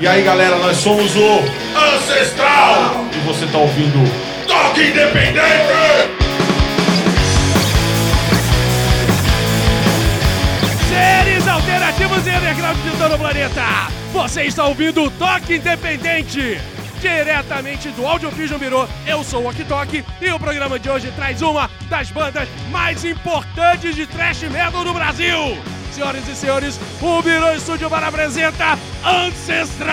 E aí galera, nós somos o Ancestral! E você tá ouvindo Toque Independente! Seres alternativos e underground de todo o planeta! Você está ouvindo o Toque Independente! Diretamente do Audiovisual Mirô, eu sou o Oktok e o programa de hoje traz uma das bandas mais importantes de thrash metal do Brasil! Senhoras e senhores, o Mirô Estúdio Bar apresenta Ancestral!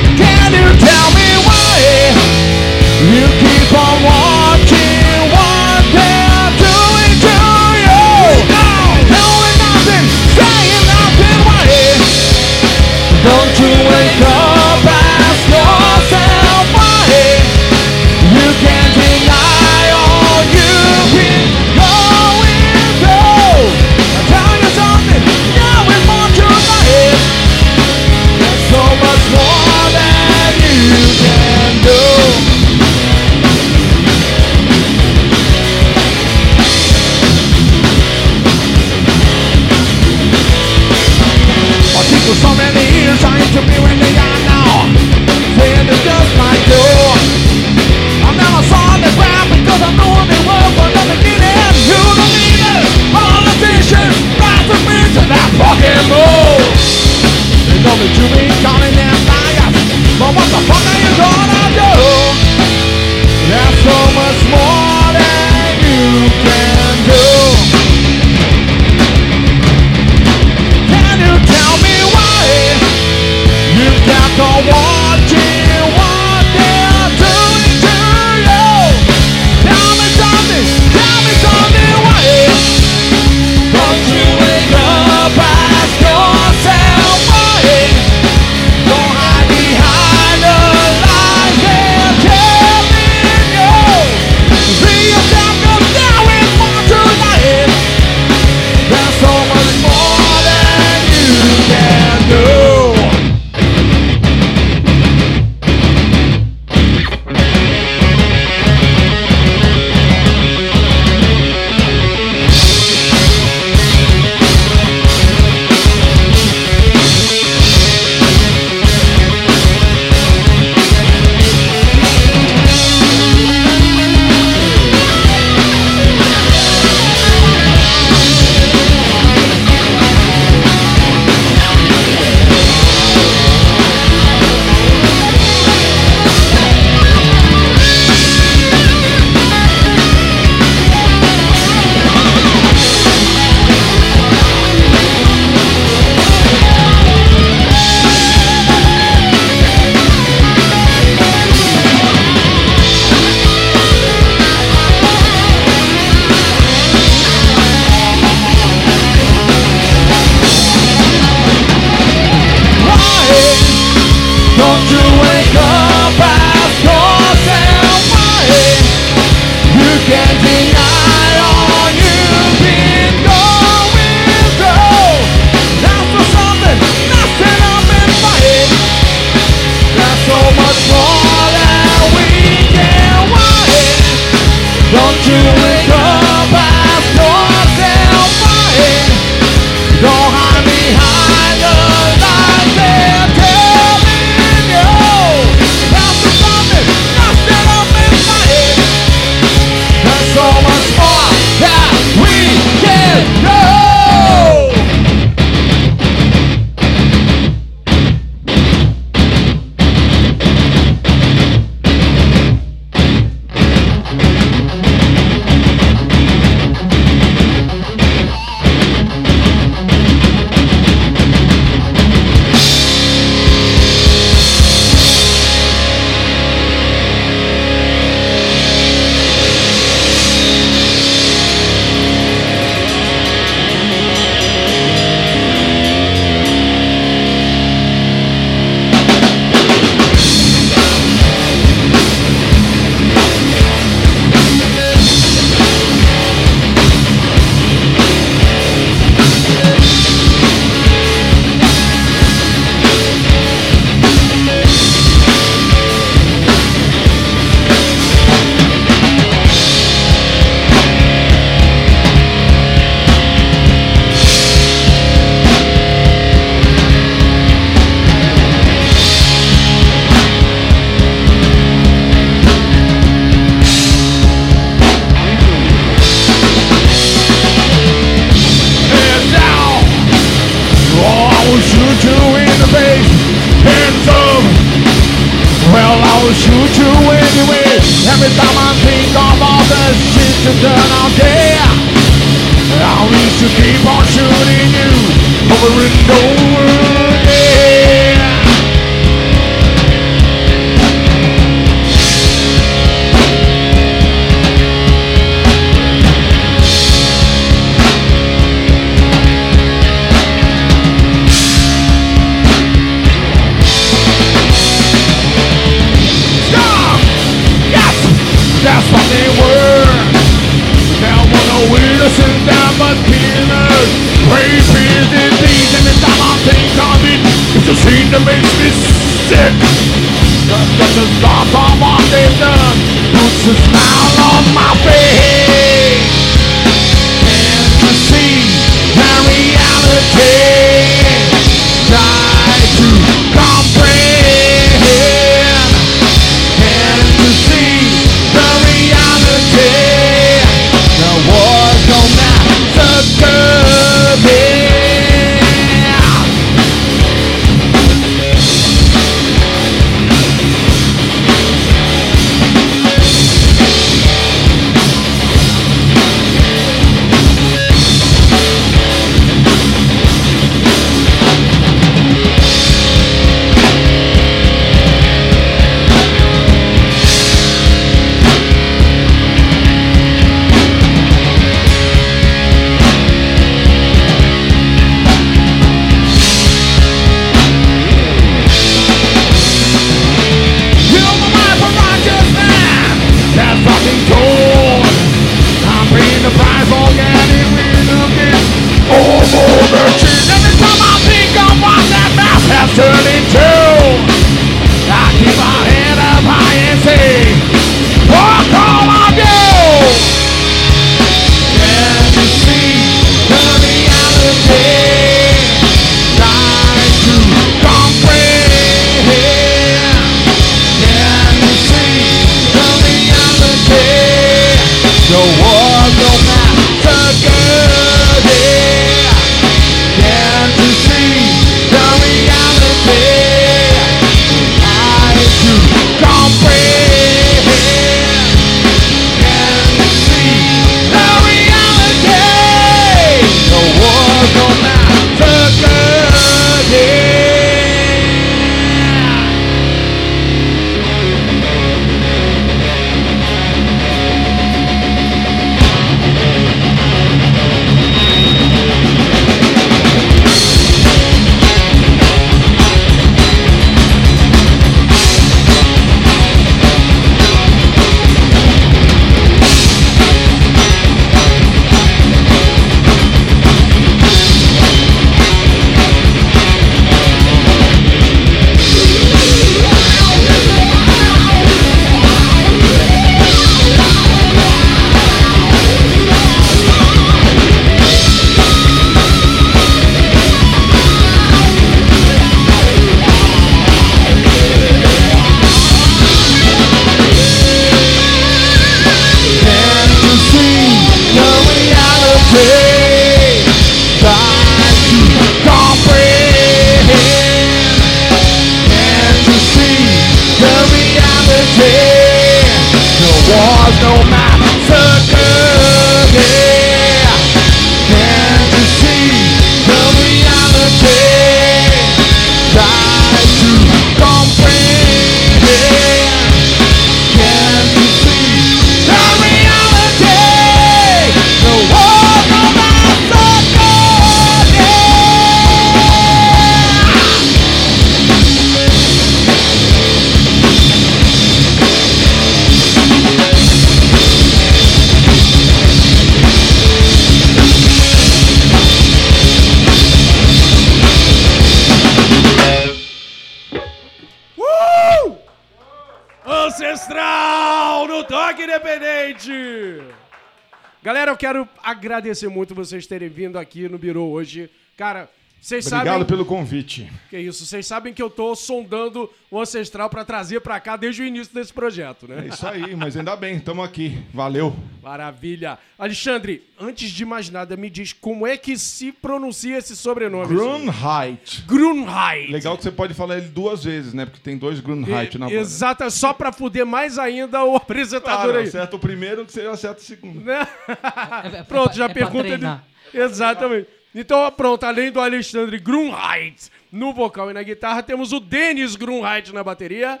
agradecer muito vocês terem vindo aqui no Birô hoje. Cara, vocês Obrigado sabem pelo convite. que é isso. Vocês sabem que eu tô sondando o ancestral pra trazer pra cá desde o início desse projeto, É né? isso aí, mas ainda bem, estamos aqui. Valeu. Maravilha. Alexandre, antes de mais nada, me diz como é que se pronuncia esse sobrenome? Grunheit. Grunheit. Legal que você pode falar ele duas vezes, né? Porque tem dois Grunheit na banda. Exata, só pra fuder mais ainda o apresentador Claro, aí. acerta o primeiro que você acerta o segundo. Né? É- é Pronto, já é pergunta ele. Exatamente. Então, pronto, além do Alexandre Grunheit no vocal e na guitarra, temos o Denis Grunheit na bateria.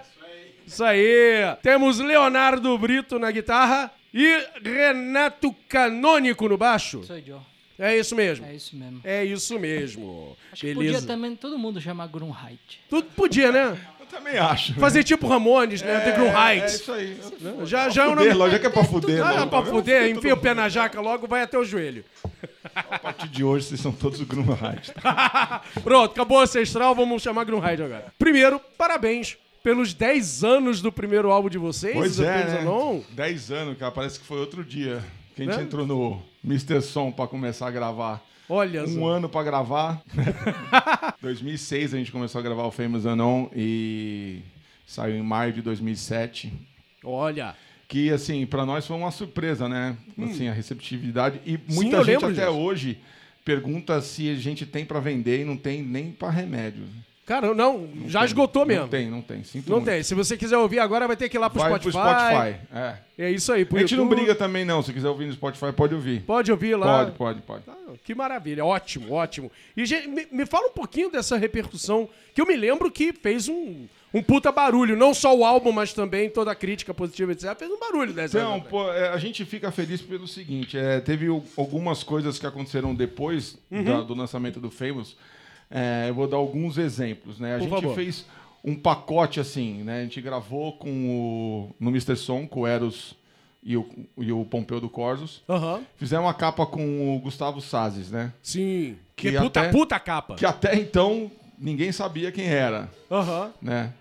Isso aí. Temos Leonardo Brito na guitarra e Renato Canônico no baixo. Sou eu. É isso mesmo. É isso mesmo. É isso mesmo. Acho que podia também todo mundo chamar Grunheit. Tudo podia, né? Eu também acho. Fazer tipo Ramones, né? The Grunheit. É isso aí. Já, já é o nome. lógico que é pra fuder. Ah, logo, pra fuder, enfia o pé na jaca logo, vai até o joelho. A partir de hoje vocês são todos Grunheit. Pronto, acabou o ancestral, vamos chamar Grunheit agora. Primeiro, parabéns pelos 10 anos do primeiro álbum de vocês. Pois é, né? Anon. 10 anos, cara. Parece que foi outro dia que a gente Né? entrou no Mr. Som pra começar a gravar. Olha Um só. ano pra gravar. 2006 a gente começou a gravar o Famous Anon e saiu em maio de 2007. Olha. Que, assim, pra nós foi uma surpresa, né? Assim, a receptividade. E muita Hum. eu gente até disso. hoje pergunta se a gente tem pra vender e não tem nem pra remédio. Cara, não, já Tem. esgotou mesmo. Não tem, não tem. Sinto Não muito. tem. Se você quiser ouvir agora, vai ter que ir lá pro Vai Spotify. pro Spotify. É. É isso aí. pro A gente não YouTube. briga também, não. Se quiser ouvir no Spotify, pode ouvir. Pode ouvir lá. Pode, pode, pode. Ah, Que maravilha, ótimo, ótimo. E gente, me, me fala um pouquinho dessa repercussão, que eu me lembro que fez um, um puta barulho. Não só o álbum, mas também toda a crítica positiva, etc. Fez um barulho dessa. Então, pô, é, a gente fica feliz pelo seguinte: é, teve algumas coisas que aconteceram depois Uhum. da- do lançamento do Famous. É, eu vou dar alguns exemplos, né? A Por gente favor. fez um pacote assim, né? A gente gravou com o no Mr. Som, com o Eros e o, e o Pompeu do Corsos. Aham. Fizemos uma capa com o Gustavo Sazes, né? Sim. Que, Que puta, até- puta capa. Que até então ninguém sabia quem era. Aham. né?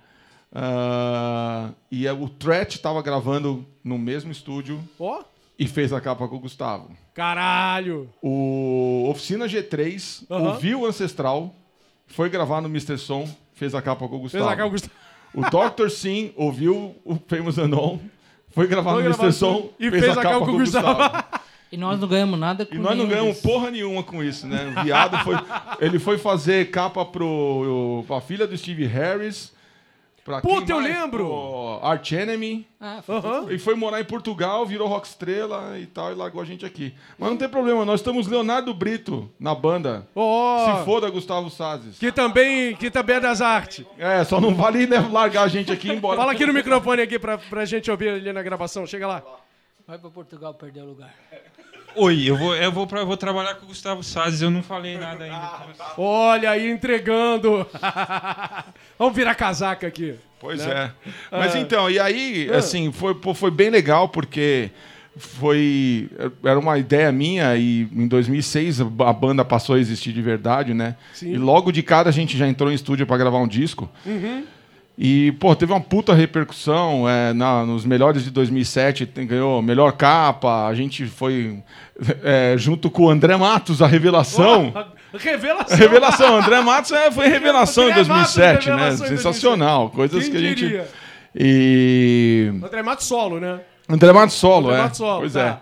Ah, e o Threat estava gravando no mesmo estúdio Ó. e fez a capa com o Gustavo. Caralho. O Oficina G3 Aham. ouviu o Ancestral, foi gravar no Mr. Som, fez a capa com o Fez Gustavo. a capa, Gustavo. O Dr. Sim ouviu o Famous Anon, foi gravar Foi no gravar Mr. Som e fez a capa com o Gustavo. E nós não ganhamos nada com E nós não ganhamos desses. porra nenhuma com isso, né? O viado foi. Ele foi fazer capa pro, pra filha do Steve Harris. Pra Puta, eu mais? lembro! Pro Arch Enemy. Ah, foi Aham. E foi morar em Portugal, virou rock estrela e tal, e largou a gente aqui. Mas não tem problema, nós estamos Leonardo Brito na banda. Ó. Se foda Gustavo Sazes. Que também, que também é das artes. É, só não vale né, largar a gente aqui e ir embora. Fala aqui no microfone aqui pra, pra gente ouvir ali na gravação. Chega lá. Vai pra Portugal perder o lugar. Oi, eu vou, eu vou, pra, vou trabalhar com o Gustavo Salles, eu não falei nada ainda. Olha aí, entregando. Vamos virar casaca aqui. Pois né? é. Mas Ah. então, e aí, assim, foi, foi bem legal, porque foi. Era uma ideia minha, e em 2006 a banda passou a existir de verdade, né? Sim. E logo de cara a gente já entrou em estúdio para gravar um disco. Uhum. E, pô, teve uma puta repercussão é, na, nos melhores de 2007, tem- ganhou melhor capa, a gente foi é, junto com o André Matos, a revelação. Ó, Revelação. Revelação, André Matos é, foi revelação em André Matos, 2007, né? Sensacional, coisas Quem que a gente. diria? E. André Mato solo, né? André Matos solo, André é. Matos solo, pois tá. é.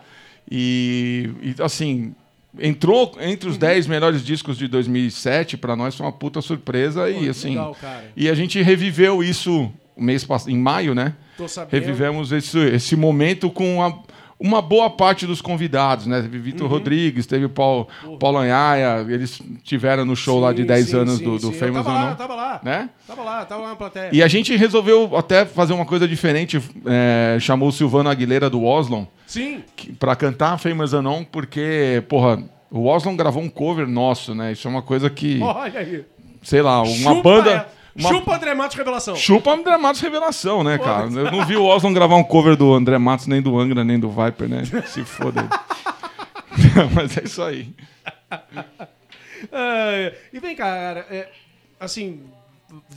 E, e, assim, entrou entre Uhum. os 10 melhores discos de 2007, pra nós foi uma puta surpresa e assim. legal. E a gente reviveu isso mês em maio, né? Tô sabendo. Revivemos esse, esse momento com a- uma boa parte dos convidados, né? Teve Vitor Uhum. Rodrigues, teve o Paulo, Paulo Anhaia, eles tiveram no show lá de Sim, 10 sim, anos sim, do, do sim. Famous lá, Unknown, tava lá. né? Tava lá, tava lá na plateia. E a gente resolveu até fazer uma coisa diferente, é, chamou o Silvano Aguilera do Oslon Sim. pra cantar Famous Anon, porque, porra, o Oslon gravou um cover nosso, né? Isso é uma coisa que, Olha aí. sei lá, uma Chupa, banda... é. Uma... Chupa André Matos Revelação. Chupa André Matos Revelação, né, cara? Eu não vi o Oslon gravar um cover do André Matos, nem do Angra, nem do Viper, né? Se foda. Mas é isso aí. É, e vem cara, é, assim,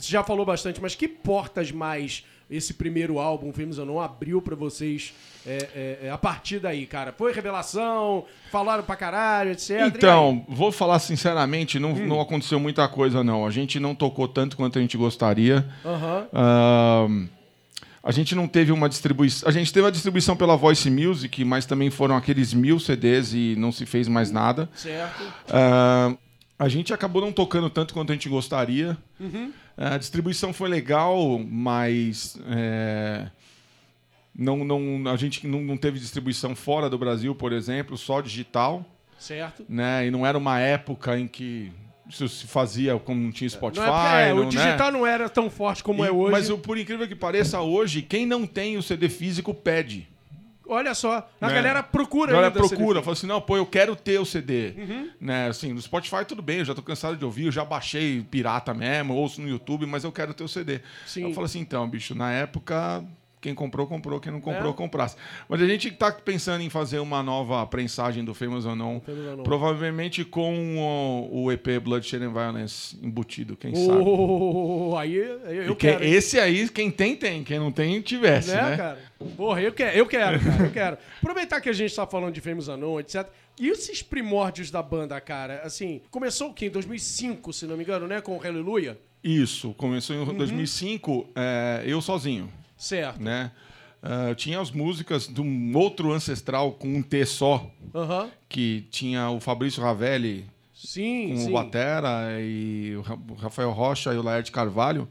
já falou bastante, mas que portas mais esse primeiro álbum, Filmes ou Não, abriu pra vocês é, é, é, a partir daí, cara? Foi revelação? Falaram pra caralho, etc. Então, vou falar sinceramente, não, não aconteceu muita coisa, não. A gente não tocou tanto quanto a gente gostaria. Ahn, a gente não teve uma distribuição. A gente teve a distribuição pela Voice Music, mas também foram aqueles mil CDs e não se fez mais nada. Certo. Ah, a gente acabou não tocando tanto quanto a gente gostaria. A distribuição foi legal, mas é, não, não, a gente não, não teve distribuição fora do Brasil, por exemplo, só digital. Certo. Né? E não era uma época em que isso se fazia como não tinha Spotify. Não é é, não- o digital não era tão forte como né? é E- hoje. Mas o- por incrível que pareça, hoje, quem não tem o CD físico pede. Olha só, a Né? galera procura A galera procura, fala assim, não, pô, eu quero ter o CD. Uhum. Né, assim, no Spotify tudo bem, eu já tô cansado de ouvir, eu já baixei pirata mesmo, ouço no YouTube, mas eu quero ter o CD. Sim. Eu falo assim, então, bicho, na época, quem comprou, comprou, quem não comprou, É. comprasse. Mas a gente tá pensando em fazer uma nova prensagem do Famous ou não, None. provavelmente com o, o EP Bloodshed and Violence embutido, quem sabe. Oh, aí eu, Porque quero. hein? esse aí, quem tem, tem. Quem não tem, tivesse, né, né? cara? Porra, eu quero, eu quero, cara, eu quero. Aproveitar que a gente tá falando de Famous Anon, etc. E esses primórdios da banda, cara, assim, começou o quê? Em 2005, se não me engano, né? Com o Hallelujah? Isso, começou Uhum. em 2005, é, eu sozinho, Certo. né? Ah, tinha as músicas de um outro ancestral com um T só, Aham. que tinha o Fabrício Ravelli Sim, com sim. o Batera e o Ra- o Rafael Rocha e o Laerte Carvalho.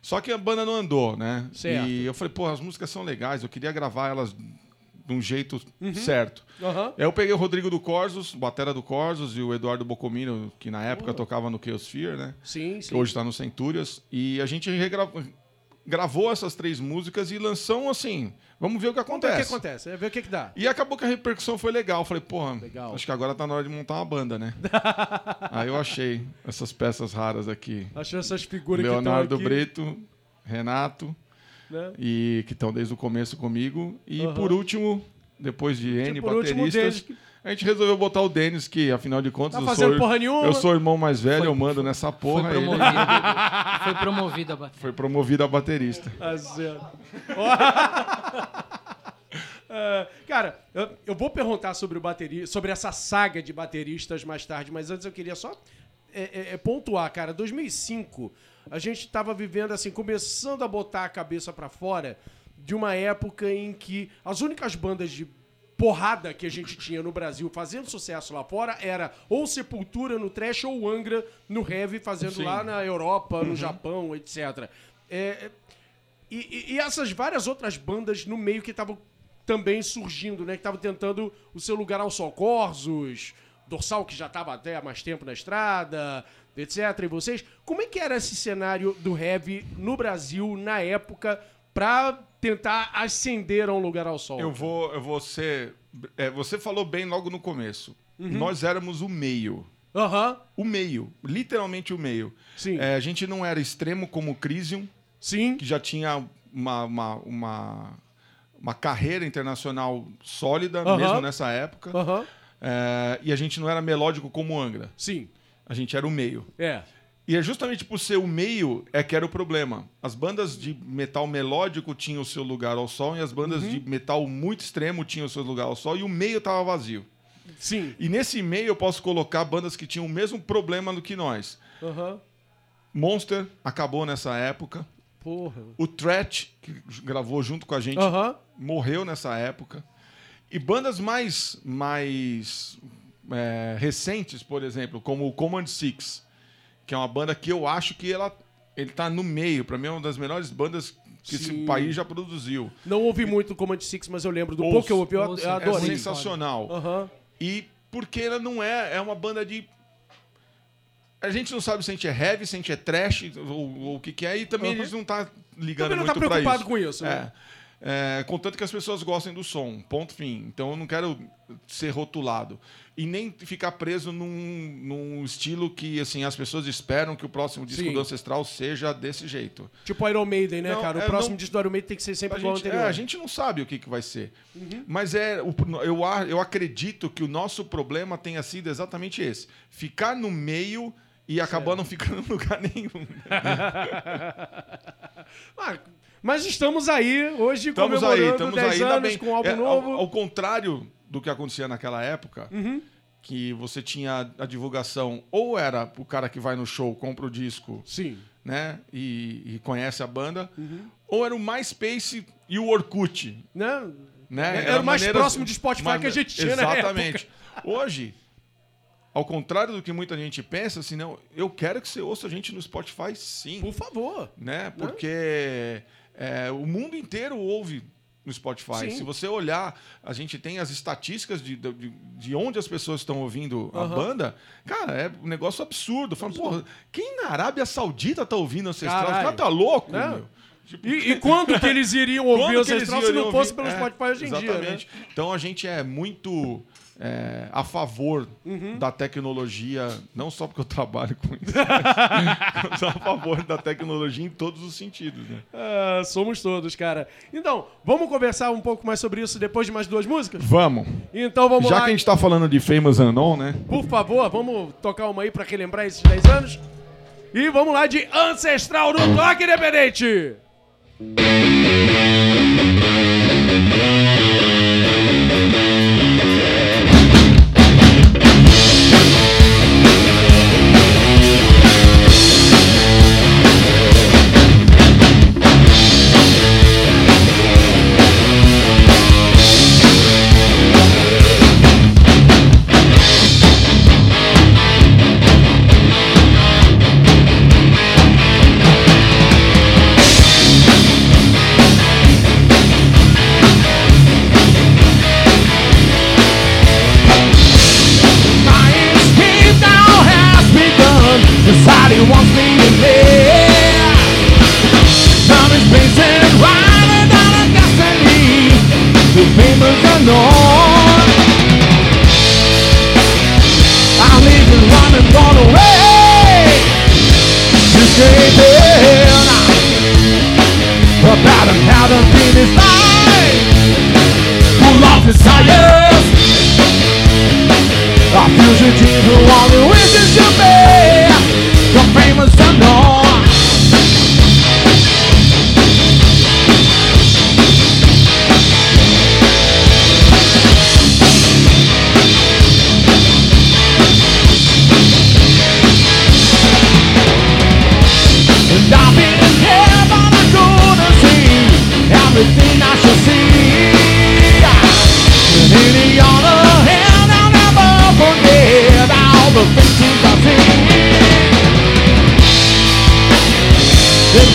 Só que a banda não andou, né? Certo. E eu falei, pô, as músicas são legais, eu queria gravar elas de um jeito Uhum. certo. Aham. Aí eu peguei o Rodrigo do Corsos, o Batera do Corsos, e o Eduardo Bocomino, que na época tocava no Chaosphere, né? Sim, que sim. hoje está no Centúrias. E a gente regra- gravou essas três músicas e lançou assim. Vamos ver o que Vamos ver o acontece. que acontece, é ver o que que dá. E acabou que a repercussão foi legal. Falei, porra, Legal. acho que agora tá na hora de montar uma banda, né? Aí eu achei essas peças raras aqui. Achei essas figuras Leonardo que Brito, Renato, né? e que estão desde o começo comigo. E Aham. por úlimo, depois de N último, bateristas, Denis, a gente resolveu botar o Denis, que afinal de contas Tá eu, fazendo sou, porra nenhuma. eu sou o irmão mais velho, eu mando nessa Foi porra. ele promovido. Foi promovido a bater. foi promovido a baterista. Tá certo. É, cara, eu, eu vou perguntar sobre o bateria, sobre essa saga de bateristas mais tarde, mas antes eu queria só é, é, é, pontuar, cara. 2005, a gente tava vivendo assim, começando a botar a cabeça pra fora de uma época em que as únicas bandas de porrada que a gente tinha no Brasil fazendo sucesso lá fora era ou Sepultura no trash ou Angra no heavy fazendo Sim. lá na Europa, no Japão, etc. É, e, e- e essas várias outras bandas no meio que estavam também surgindo, né? Que estavam tentando o seu lugar ao sol. Corsos, Dorsal, que já estava até há mais tempo na estrada, etc. E vocês, como é que era esse cenário do heavy no Brasil na época pra tentar ascender a um lugar ao sol? Eu vou, eu vou ser. é, você falou bem logo no começo. Uhum. Nós éramos o meio. Aham, O meio. Literalmente o meio. sim. É, a gente não era extremo como o Crisium, Sim, que já tinha uma, uma, uma, uma carreira internacional sólida, Aham. mesmo nessa época. aham, É, e a gente não era melódico como o Angra. sim. A gente era o meio. É. E é justamente por ser o meio é que era o problema. As bandas de metal melódico tinham o seu lugar ao sol e as bandas Uhum. de metal muito extremo tinham o seu lugar ao sol e o meio estava vazio. Sim. E nesse meio eu posso colocar bandas que tinham o mesmo problema do que nós. Aham. Monster acabou nessa época. Porra. O Threat, que gravou junto com a gente, Aham. morreu nessa época. E bandas mais, mais é, recentes, por exemplo, como o Command Six, que é uma banda que eu acho que ela ele tá no meio. Para mim é uma das melhores bandas que Sim. esse país já produziu. Não ouvi muito Command Six, mas eu lembro do Ouço. pouco que eu ouvi, eu, Ouço. eu É adorei. sensacional. Aham. E porque ela não é, é uma banda de. A gente não sabe se a gente é heavy, se a gente é trash, ou, ou o que, que é, e também Uhum. a gente não tá ligando Também não muito tá preocupado isso. com isso, né? É. É, contanto que as pessoas gostem do som, ponto fim. Então eu não quero ser rotulado. E nem ficar preso num, num estilo que assim as pessoas esperam que o próximo disco Sim. do Ancestral seja desse jeito. Tipo Iron Maiden, né, Não, cara? O é, próximo não- disco do Iron Maiden tem que ser sempre A igual ao anterior. é, a gente não sabe o que, que vai ser. Uhum. Mas é, o- eu, eu acredito que o nosso problema tenha sido exatamente esse: ficar no meio e acabar não ficando em lugar nenhum. Ah, mas estamos aí hoje Estamos comemorando aí, estamos 10 aí, anos bem. com um álbum É, novo. Uhum. Ao, ao contrário do que acontecia naquela época, que você tinha a divulgação, ou era o cara que vai no show, compra o disco, Sim. né, e, e conhece a banda, Uhum. ou era o MySpace e o Orkut, Né? né? Era o mais próximo de Spotify que a gente tinha na Exatamente. Hoje, ao contrário do que muita gente pensa, assim, não, eu quero que você ouça a gente no Spotify, sim Por favor. né? Porque é, o mundo inteiro ouve no Spotify. Sim. Se você olhar, a gente tem as estatísticas de, de, de onde as pessoas estão ouvindo a Aham. banda. Cara, é um negócio absurdo. Fala, porra, quem na Arábia Saudita tá ouvindo Ancestral? Caralho. O cara tá louco, Né? meu. Tipo, E, e quando que eles iriam ouvir quando Ancestral se não fosse ouvir? pelo É, Spotify hoje em dia, né? Exatamente. Então a gente é muito é, a favor Uhum. da tecnologia, não só porque eu trabalho com isso, mas a favor da tecnologia em todos os sentidos, né? Ah, somos todos, cara. Então, vamos conversar um pouco mais sobre isso depois de mais duas músicas? Vamos. Então vamos Já lá. que a gente tá falando de Famous Unknown, né? Por favor, vamos tocar uma aí pra relembrar esses 10 anos. E vamos lá de Ancestral no Toque Independente. My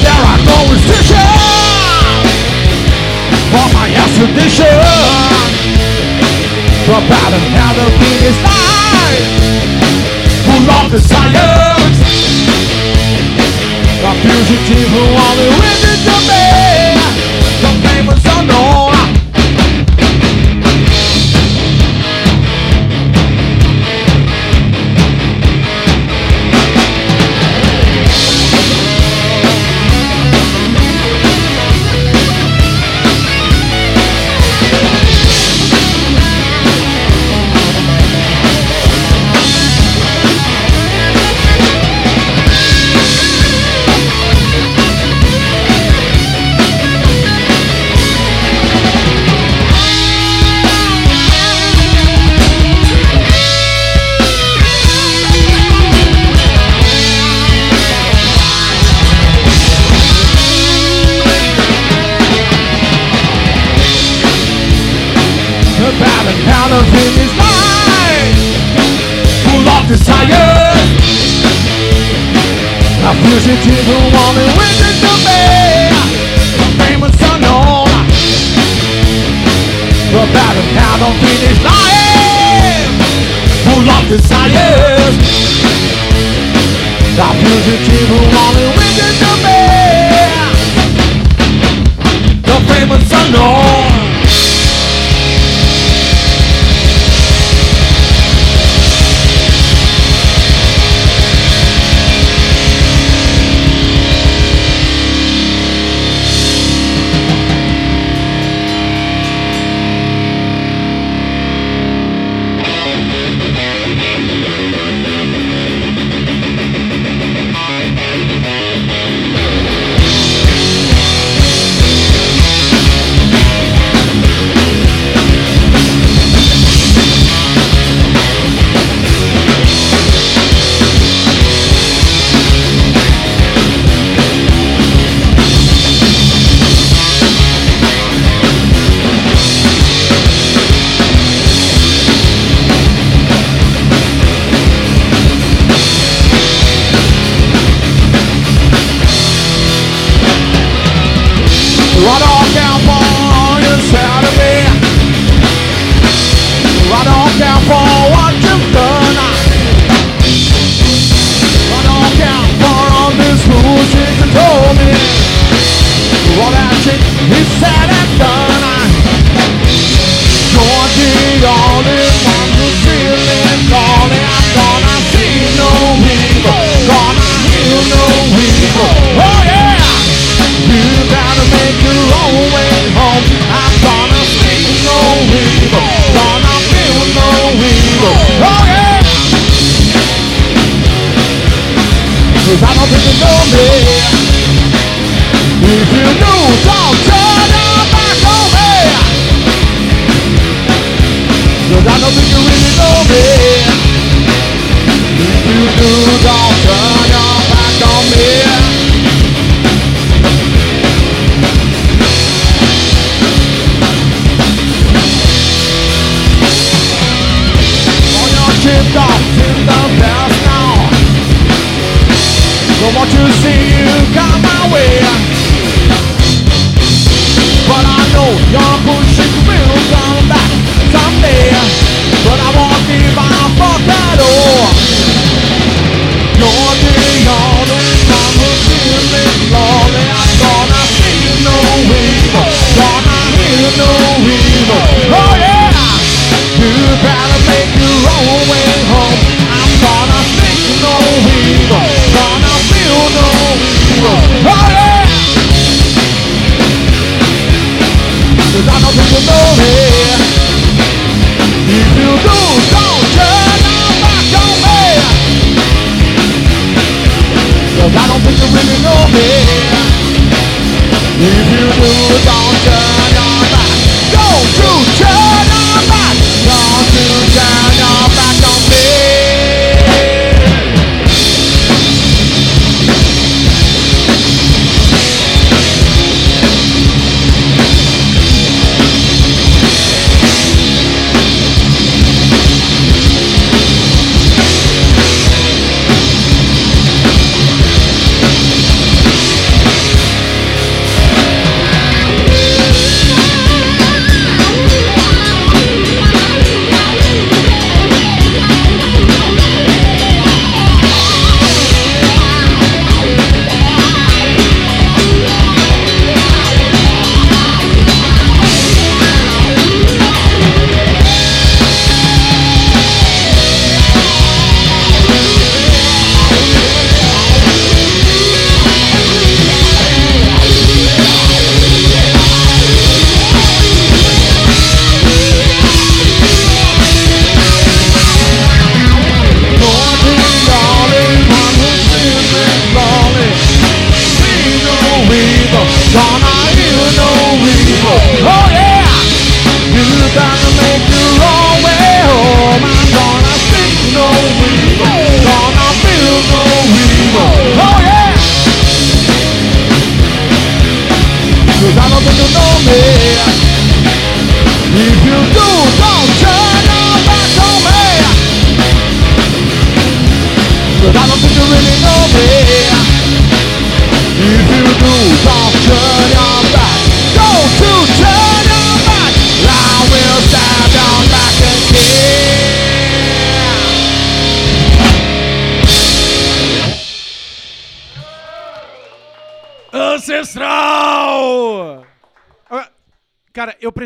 there are no for my extradition. Drop out another thing is mine. Pull off the silence. My fugitive who only witness. A fugitive who only wishes to be The famous unknown. About a pound of in his life Full of desire A fugitive who only wishes to be The famous unknown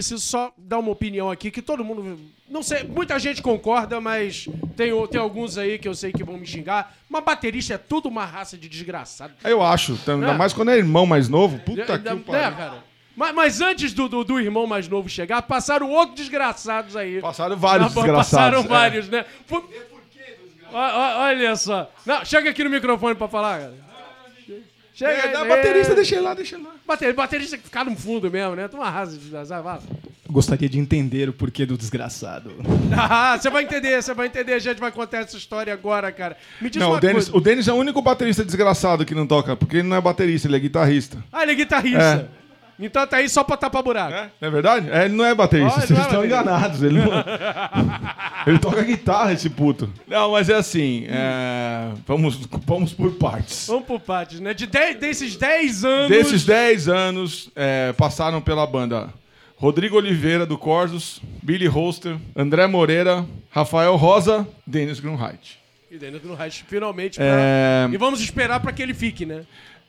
preciso só dar uma opinião aqui que todo mundo. Não sei, muita gente concorda, mas tem, tem alguns aí que eu sei que vão me xingar. Mas baterista é tudo uma raça de desgraçado. Eu acho, ainda É. mais quando é irmão mais novo. Puta que Ainda- pariu. né, cara? Mas, mas antes do, do, do irmão mais novo chegar, passaram outros desgraçados aí. Passaram vários Ah, desgraçados. Passaram é. vários, né? Por... Ó, ó, Olha só. Não, chega aqui no microfone pra falar, cara. Chega É, dá baterista, deixa ele lá, deixa ele lá. Bater, baterista que ficar no fundo mesmo, né? Tu uma raça de desgraçado. vai. Gostaria de entender o porquê do desgraçado. Ah, você vai entender, você vai entender. A gente vai contar essa história agora, cara. Me diz Não, uma o Denis, coisa. o Denis é o único baterista desgraçado que não toca, porque ele não é baterista, ele é guitarrista. Ah, ele é guitarrista. Então tá aí só pra tapar buraco. É, não é verdade? É, ele não é baterista, vocês não é estão enganados. Ele, não... ele toca guitarra, esse puto. Não, mas é assim, é, Vamos, vamos por partes. Vamos por partes, né? De dez- desses 10 anos. Desses 10 anos, é, passaram pela banda Rodrigo Oliveira, do Corsos, Billy Holster, André Moreira, Rafael Rosa, Denis Grunheit. E Daniel Grunheit, finalmente. Pra... É, E vamos esperar pra que ele fique, né?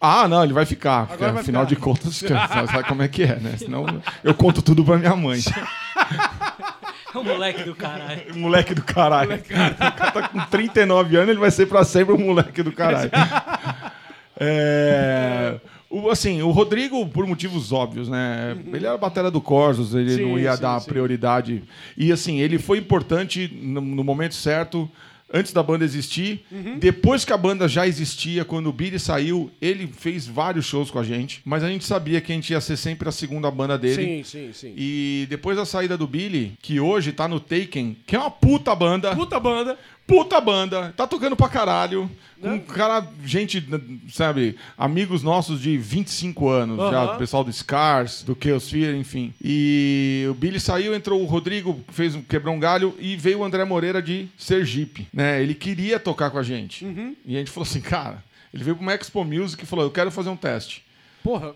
Ah, não, ele vai ficar. porque, Agora vai afinal ficar. de contas, sabe sabe como é que é, né? Senão eu conto tudo pra minha mãe. O moleque do caralho. moleque do caralho. O cara tá com 39 anos, ele vai ser pra sempre o moleque do caralho. É, o, assim, o Rodrigo, por motivos óbvios, né? Ele era a bateria do Corsos, ele Sim, não ia sim, dar sim. prioridade. E assim, ele foi importante no, no momento certo. Antes da banda existir. Uhum. Depois que a banda já existia, quando o Billy saiu, ele fez vários shows com a gente. Mas a gente sabia que a gente ia ser sempre a segunda banda dele. Sim, sim, sim. E depois da saída do Billy, que hoje tá no Taken, que é uma puta banda. Puta banda. Puta banda, tá tocando pra caralho. Com Né? um cara, gente, sabe, amigos nossos de 25 anos, já, o pessoal do Scars, do Chaos Fear, enfim. E o Billy saiu, entrou o Rodrigo, fez um quebrou um galho e veio o André Moreira de Sergipe, né? Ele queria tocar com a gente. Uhum. E a gente falou assim, cara, ele veio pro Expo Music e falou: "Eu quero fazer um teste". Porra.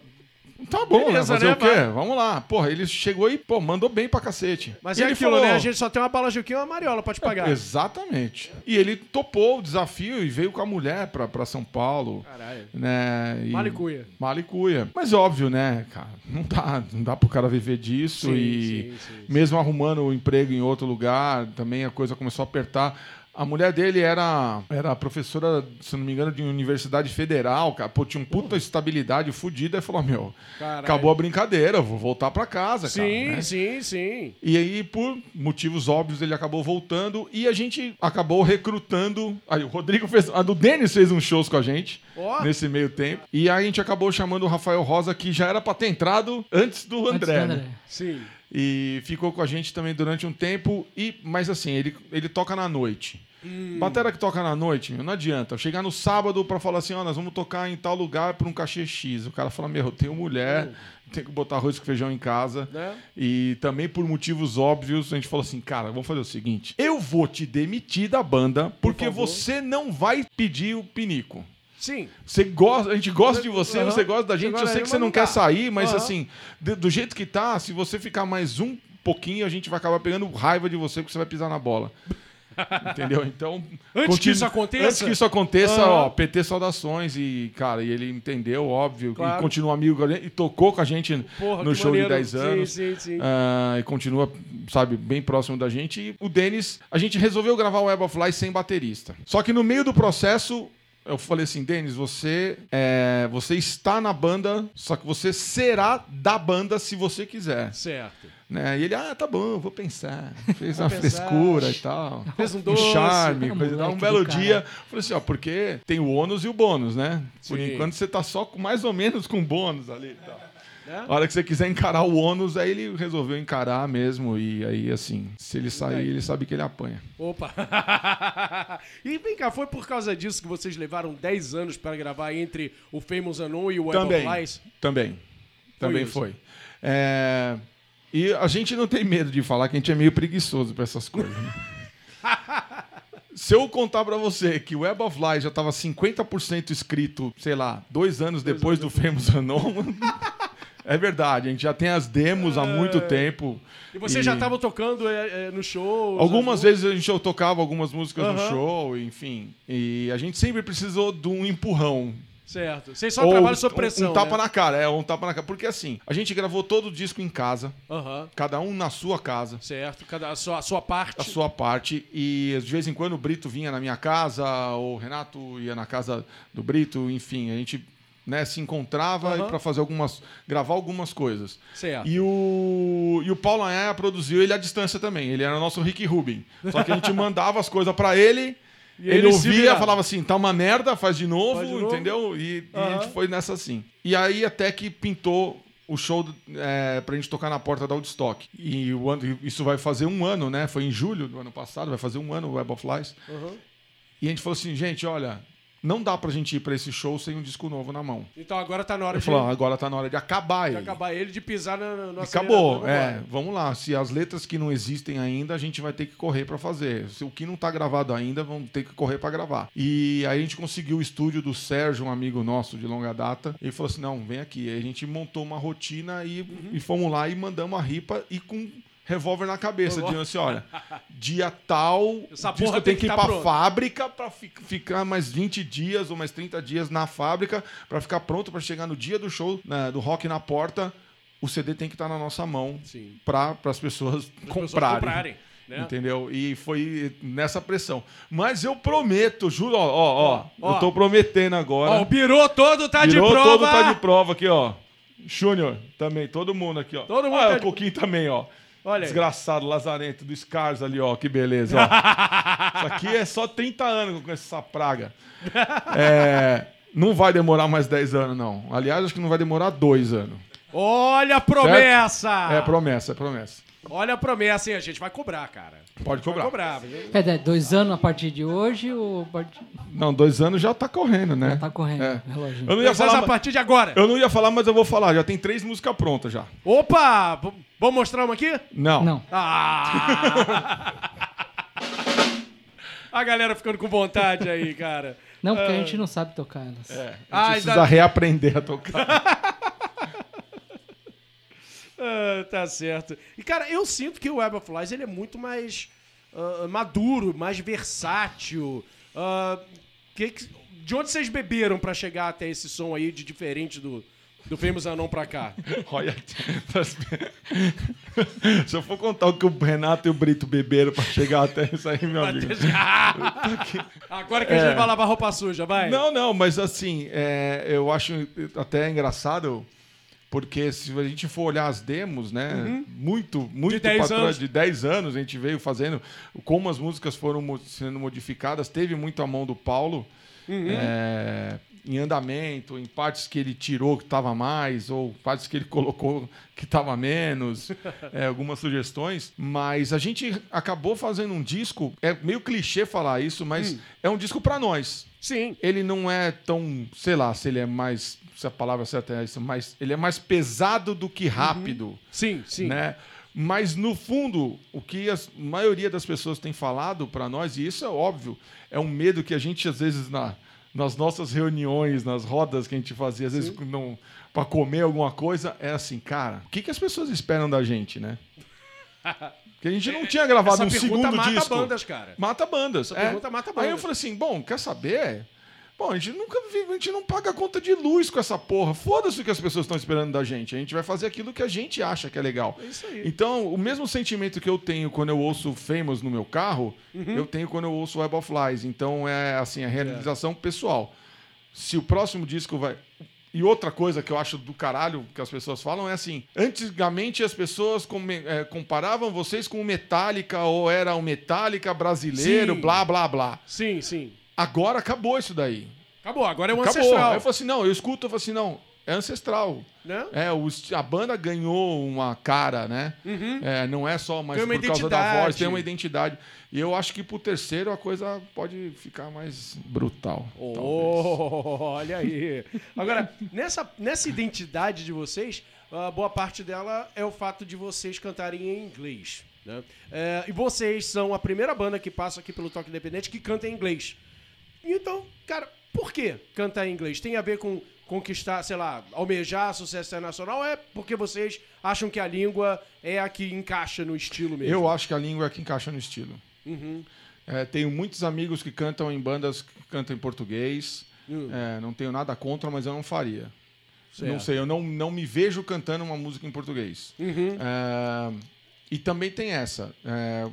Tá bom, Beleza, né? Fazer né, o quê? vai. Vamos lá. Porra, ele chegou e, pô, mandou bem pra cacete. Mas E é ele falou, né? A gente só tem uma bala Juquinha e uma Mariola pra te pagar. Exatamente. E ele topou o desafio e veio com a mulher pra, pra São Paulo. Caralho. Né? E... Malicuia. Malicuia. Mas óbvio, né, cara? Não dá, não dá pro cara viver disso. Sim, e sim, sim, mesmo arrumando o emprego em outro lugar, também a coisa começou a apertar. A mulher dele era, era professora, se não me engano, de universidade federal, cara. Pô, tinha um puta estabilidade fodida. E falou: Meu, Caralho. acabou a brincadeira, vou voltar pra casa, cara. Sim, né? sim, sim. E aí, por motivos óbvios, ele acabou voltando e a gente acabou recrutando. Aí o Rodrigo fez. A do Denis fez uns shows com a gente Ó. nesse meio tempo. E aí a gente acabou chamando o Rafael Rosa, que já era pra ter entrado antes do Antes André. do né? André. Sim. E ficou com a gente também durante um tempo. E, mas assim, ele, ele toca na noite. Batera que toca na noite, meu, não adianta. Chegar no sábado pra falar assim, ó, nós vamos tocar em tal lugar por um cachê X. O cara fala, meu, eu tenho mulher, tenho que botar arroz com feijão em casa. Né? E também por motivos óbvios, a gente falou assim, cara, vamos fazer o seguinte: eu vou te demitir da banda porque favor. você não vai pedir o pinico. Sim. Você gosta, a gente gosta de você, Aham. você gosta da gente. Agora eu sei que você não não quer sair, mas Aham. assim, do jeito que tá, se você ficar mais um pouquinho, a gente vai acabar pegando raiva de você porque você vai pisar na bola. Entendeu? Então. Antes que isso aconteça? Antes que isso aconteça, ó, PT saudações. E, cara, e ele entendeu, óbvio, Claro. e continua amigo e tocou com a gente Porra, no show maneiro. de 10 Sim, anos. sim, sim. Ah, e continua, sabe, bem próximo da gente. E o Denis, a gente resolveu gravar o Web of Lies sem baterista. Só que no meio do processo, eu falei assim, Denis, você, é, você está na banda, só que você será da banda se você quiser. Certo. Né? E ele, ah, tá bom, vou pensar. Fez uma pensar. frescura e tal. Fez um Um doce. charme, Ah, coisa. Um belo cara. dia. Falei assim, ó, porque tem o ônus e o bônus, né? Por Sim. enquanto você tá só com mais ou menos com bônus ali e tal. Né? A hora que você quiser encarar o ônus, aí ele resolveu encarar mesmo. E aí, assim, se ele sair, ele sabe que ele apanha. Opa! e vem cá, foi por causa disso que vocês levaram 10 anos para gravar entre o Famous Unknown e o Web Também. of Lies? Também. Também isso. foi. É, E a gente não tem medo de falar que a gente é meio preguiçoso pra essas coisas. né? Se eu contar pra você que o Web of Lies já tava 50% escrito, sei lá, dois anos depois do Famous Unknown, é verdade. A gente já tem as demos há muito tempo. E vocês já estavam tocando é, é, no show? Algumas vezes a gente eu tocava algumas músicas no Aham. show, enfim. E a gente sempre precisou de um empurrão. Certo. Vocês só Ou trabalham sob um- pressão, Um tapa né? na cara, é, um tapa na cara. Porque assim, a gente gravou todo o disco em casa, Aham. cada um na sua casa, Certo. Cada, a, sua, a sua parte. a sua parte. E de vez em quando o Brito vinha na minha casa, ou o Renato ia na casa do Brito, enfim, a gente né, se encontrava Aham. para fazer algumas. gravar algumas coisas. Certo. E o, e o Paulo Anhaya produziu ele à distância também. Ele era nosso Rick Rubin. Só que a gente mandava as coisas para ele. E ele, ele ouvia, falava assim, tá uma merda, faz de novo, Faz de novo. entendeu? E, e a gente foi nessa assim. E aí até que pintou o show é, pra gente tocar na porta da Woodstock. E o ano, isso vai fazer um ano, né? Foi em julho do ano passado, vai fazer um ano o Web of Lies. Aham. E a gente falou assim, gente, olha, não dá pra gente ir pra esse show sem um disco novo na mão. Então agora tá na hora Ele de, falou, "Ah, agora tá na hora de acabar de ele. acabar ele, de pisar na, nossa Acabou, é. Vamos lá. Se as letras que não existem ainda, a gente vai ter que correr pra fazer. Se o que não tá gravado ainda, vamos ter que correr pra gravar. E aí a gente conseguiu o estúdio do Sérgio, um amigo nosso de longa data. Ele falou assim: não, vem aqui. Aí a gente montou uma rotina e, e fomos lá e mandamos a ripa e com revólver na cabeça, dizendo assim: olha, dia tal, Essa disco tem que ir tá pra pronto. fábrica pra fi- ficar mais 20 dias ou mais 30 dias na fábrica pra ficar pronto pra chegar no dia do show, né, do rock na porta. O CD tem que estar na nossa mão para as pessoas As pessoas comprarem. comprarem, né? Entendeu? E foi nessa pressão. Mas eu prometo, juro, ó, ó, ó, Ó. eu tô prometendo agora. Ó, o birô todo tá de prova. todo tá de prova aqui, ó. Júnior, também, todo mundo aqui, ó. Todo mundo ah, tá o de- Coquinho também, ó. Olha aí. Desgraçado, Lazarento, do Scars ali, ó. Que beleza, ó. Isso aqui é só 30 anos com essa praga. É, não vai demorar mais 10 anos, não. Aliás, acho que não vai demorar dois anos. Olha a promessa! É promessa, é promessa. Olha a promessa, hein? A gente vai cobrar, cara. Pode Vai cobrar. cobrar. Pera, dois anos a partir de hoje ou. Não, dois anos já tá correndo, né? Já tá correndo, É. reloginho. Eu não ia Dois anos falar, a partir de agora. eu não ia falar, mas eu vou falar. Já tem três músicas prontas já. Opa! Vamos mostrar uma aqui? Não. Não. Ah! a galera ficando com vontade aí, cara. Não, porque a gente não sabe tocar elas. É, a gente Ah, precisa reaprender a tocar. Ah, tá certo. E, cara, eu sinto que o Web of Lies ele é muito mais ah, maduro, mais versátil. Ah, que que- de onde vocês beberam pra chegar até esse som aí de diferente do, do Famous Anon pra cá? Olha, se eu for contar o que o Renato e o Brito beberam pra chegar até isso aí, meu amigo. Agora que a gente vai lavar roupa suja, vai. Não, não, mas assim, é, eu acho até engraçado, porque se a gente for olhar as demos, né? Muito, muito De 10 pra trás, anos. de 10 anos, a gente veio fazendo, como as músicas foram sendo modificadas, teve muito a mão do Paulo. é, em andamento, em partes que ele tirou que estava mais, ou partes que ele colocou que estava menos, é, algumas sugestões. Mas a gente acabou fazendo um disco, é meio clichê falar isso, mas é um disco para nós Sim. ele não é tão, sei lá, se ele é mais, se a palavra certa é isso, mais, ele é mais pesado do que rápido, Sim, sim. né? Mas no fundo, o que a maioria das pessoas tem falado para nós, e isso é óbvio, é um medo que a gente às vezes na, nas nossas reuniões, nas rodas que a gente fazia, às vezes para comer alguma coisa, é assim, cara, o que, que as pessoas esperam da gente, né? Porque a gente não tinha gravado Essa um segundo mata disco. bandas, cara. Mata bandas. Essa é. pergunta mata Aí bandas. eu falei assim, bom, quer saber? Bom, a gente nunca vive, a gente não paga conta de luz com essa porra. Foda-se o que as pessoas estão esperando da gente. A gente vai fazer aquilo que a gente acha que é legal. É isso aí. Então, o mesmo sentimento que eu tenho quando eu ouço Famous no meu carro, Uhum. eu tenho quando eu ouço Web of Lies. Então, é assim, a realização pessoal. Se o próximo disco vai. E outra coisa que eu acho do caralho que as pessoas falam é assim: antigamente as pessoas come- é, comparavam vocês com o Metallica ou era o Metallica brasileiro, Sim. blá blá blá. Sim, sim. Agora acabou isso daí. Acabou, agora é um Acabou. ancestral. Aí eu falo assim: não, eu escuto, eu falo assim: não, é ancestral. Né? É, a banda ganhou uma cara, né? É, não é só mais Uhum. Por causa da voz, tem uma identidade. E eu acho que pro terceiro a coisa pode ficar mais brutal. Oh, olha aí. Agora, nessa, nessa identidade de vocês, a boa parte dela é o fato de vocês cantarem em inglês. Né? É, e vocês são a primeira banda que passa aqui pelo Toque Independente que canta em inglês. Então, cara, por que cantar em inglês? Tem a ver com conquistar, sei lá, almejar sucesso internacional? É porque vocês acham que a língua é a que encaixa no estilo mesmo? Eu acho que a língua é que encaixa no estilo. Uhum. É, tenho muitos amigos que cantam em bandas que cantam em português. Hum. É, não tenho nada contra, mas eu não faria. Certo. Não sei, eu não, não me vejo cantando uma música em português. Uhum. É, e também tem essa. é,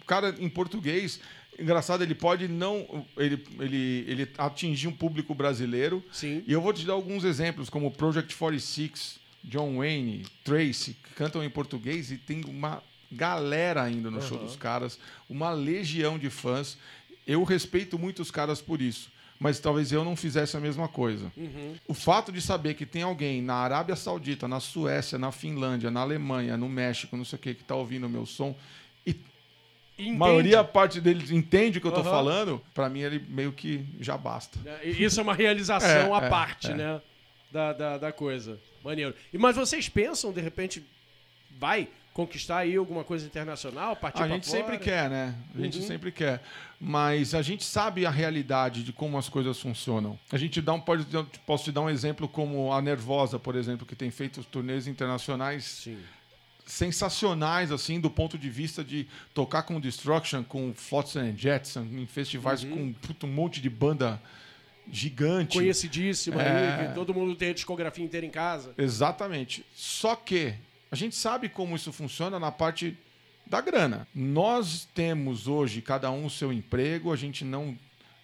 o cara em português, engraçado, ele pode não. Ele, ele, ele atingir um público brasileiro. Sim. E eu vou te dar alguns exemplos, como Project 46, John Wayne, Tracy, que cantam em português e tem uma galera ainda no show dos caras, uma legião de fãs. Eu respeito muito os caras por isso. Mas talvez eu não fizesse a mesma coisa. O fato de saber que tem alguém na Arábia Saudita, na Suécia, na Finlândia, na Alemanha, no México, não sei o que, que tá ouvindo o meu som, Entende? maioria parte deles entende o que eu tô Aham. falando, pra mim ele meio que já basta. É, Isso é uma realização É, à é, parte, é. né? Da, da, da coisa. Maneiro. E, mas vocês pensam, de repente, vai conquistar aí alguma coisa internacional? Partir A gente fora? sempre quer, né? A gente Uhum. sempre quer. Mas a gente sabe a realidade de como as coisas funcionam. A gente dá um, pode, posso te dar um exemplo como a Nervosa, por exemplo, que tem feito turnês internacionais Sim. Sensacionais, assim, do ponto de vista de tocar com Destruction, com Flotsam and Jetsam, em festivais Uhum. com puta, um monte de banda gigante. Conhecidíssima É. aí, todo mundo tem a discografia inteira em casa. Exatamente. Só que a gente sabe como isso funciona na parte da grana. Nós temos hoje cada um o seu emprego, a gente não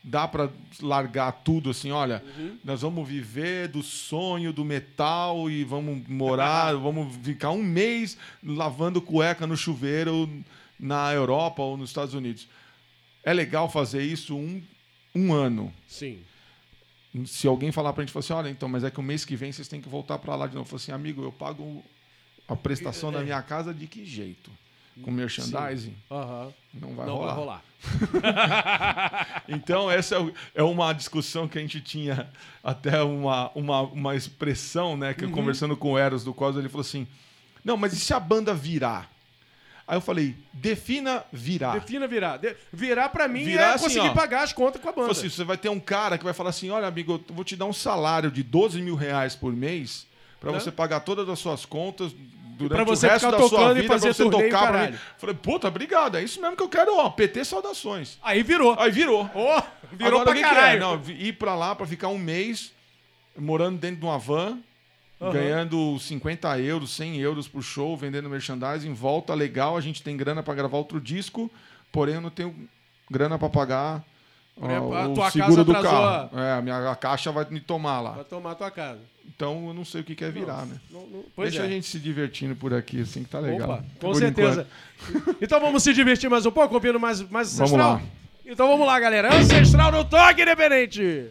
dá pra largar tudo assim, olha, Uhum. nós vamos viver do sonho do metal e vamos morar, vamos ficar um mês lavando cueca no chuveiro na Europa ou nos Estados Unidos. É legal fazer isso um, um ano. Sim. Se alguém falar pra gente, falar assim, olha, então, mas é que o mês que vem vocês têm que voltar pra lá de novo. Eu falo assim, amigo, eu pago a prestação É. da minha casa de que jeito? Com merchandising? Aham. Não vai Não rolar. vai rolar. Então, essa é é uma discussão que a gente tinha, até uma, uma, uma expressão, né? Que Uhum. conversando com o Eros do Cosmo, ele falou assim: Não, mas e se a banda virar? Aí eu falei: defina virar. Defina virar. De- virar pra mim Virar é assim, conseguir ó. pagar as contas com a banda. Assim, você vai ter um cara que vai falar assim: olha, amigo, eu vou te dar um salário de 12 mil reais por mês pra Né? você pagar todas as suas contas durante pra você o resto ficar da sua tocando e vida, fazer pra você tocar pra mim. caralho. Falei, puta, obrigado, é isso mesmo que eu quero, ó, PT saudações. Aí virou. Aí virou. Ó, virou Agora, pra é? caralho. Não, ir pra lá pra ficar um mês morando dentro de uma van, Aham. ganhando 50 euros, 100 euros por show, vendendo merchandising, volta legal, a gente tem grana pra gravar outro disco, porém eu não tenho grana pra pagar Porém, ó, a o tua seguro do carro. É, a minha a caixa vai me tomar lá. Vai tomar a tua casa. Então eu não sei o que que é virar, né? Não- não- Deixa é. a gente se divertindo por aqui, assim, que tá legal. Opa, com Por certeza. enquanto. Então vamos se divertir mais um pouco, ouvindo mais, mais Vamos Ancestral? lá. Então vamos lá, galera. Ancestral no Toque Independente.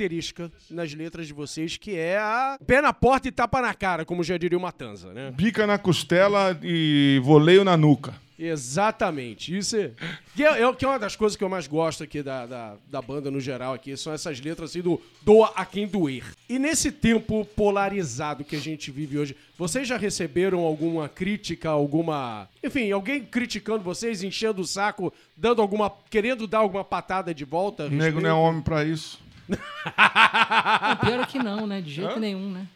Característica nas letras de vocês que é a pé na porta e tapa na cara, como já diria o Matanza, né? Bica na costela e voleio na nuca. Exatamente. Isso é, que é, é- que é uma das coisas que eu mais gosto aqui da, da, da banda no geral aqui, são essas letras assim do doa a quem doer. E nesse tempo polarizado que a gente vive hoje, vocês já receberam alguma crítica, alguma. Enfim, alguém criticando vocês, enchendo o saco, dando alguma. querendo dar alguma patada de volta? nego não é homem pra isso. Ah, pior é que não, né? De jeito Hã? nenhum, né?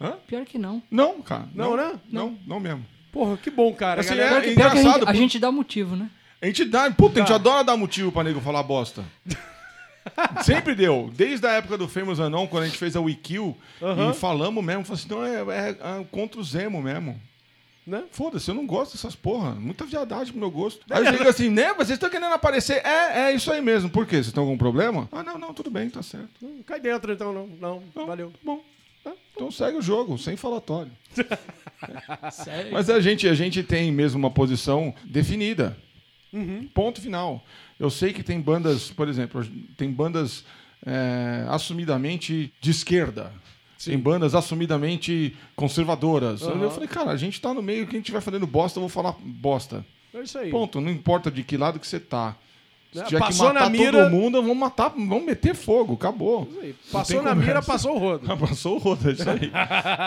Hã? Pior que não. Não, cara. Não, né? Não, não mesmo. Porra, que bom, cara. Assim, galera. Que, É pior que a, engraçado, gente, a pô. gente dá motivo, né? A gente dá, puta, a gente Tá. adora dar motivo pra nego falar bosta. Sempre deu. Desde a época do Famous Anon, quando a gente fez a Wikill, Aham. e falamos mesmo, falamos assim, não, é, é- é contra o Zemo mesmo. Né? Foda-se, eu não gosto dessas porra. Muita viadagem pro meu gosto. Aí eu digo assim, né? Vocês estão querendo aparecer? É, é isso aí mesmo. Por quê? Vocês estão com algum problema? Ah, não, não, tudo bem, tá certo. Hum, Cai dentro então, não. Não, Não, valeu. Bom, tá. então segue o jogo, sem falatório. Sério. Mas a gente, a gente tem mesmo uma posição definida. Ponto final. Eu sei que tem bandas, por exemplo, tem bandas é, assumidamente de esquerda. Tem bandas assumidamente conservadoras. Eu falei, cara, a gente tá no meio que a gente vai fazendo bosta, eu vou falar bosta. É isso aí. Ponto. Não importa de que lado que você tá. Se Né? tiver que Passou na matar mira- todo mundo, vamos matar, vamos meter fogo, acabou. Não Passou na mira, passou o rodo. Passou o rodo, é isso aí.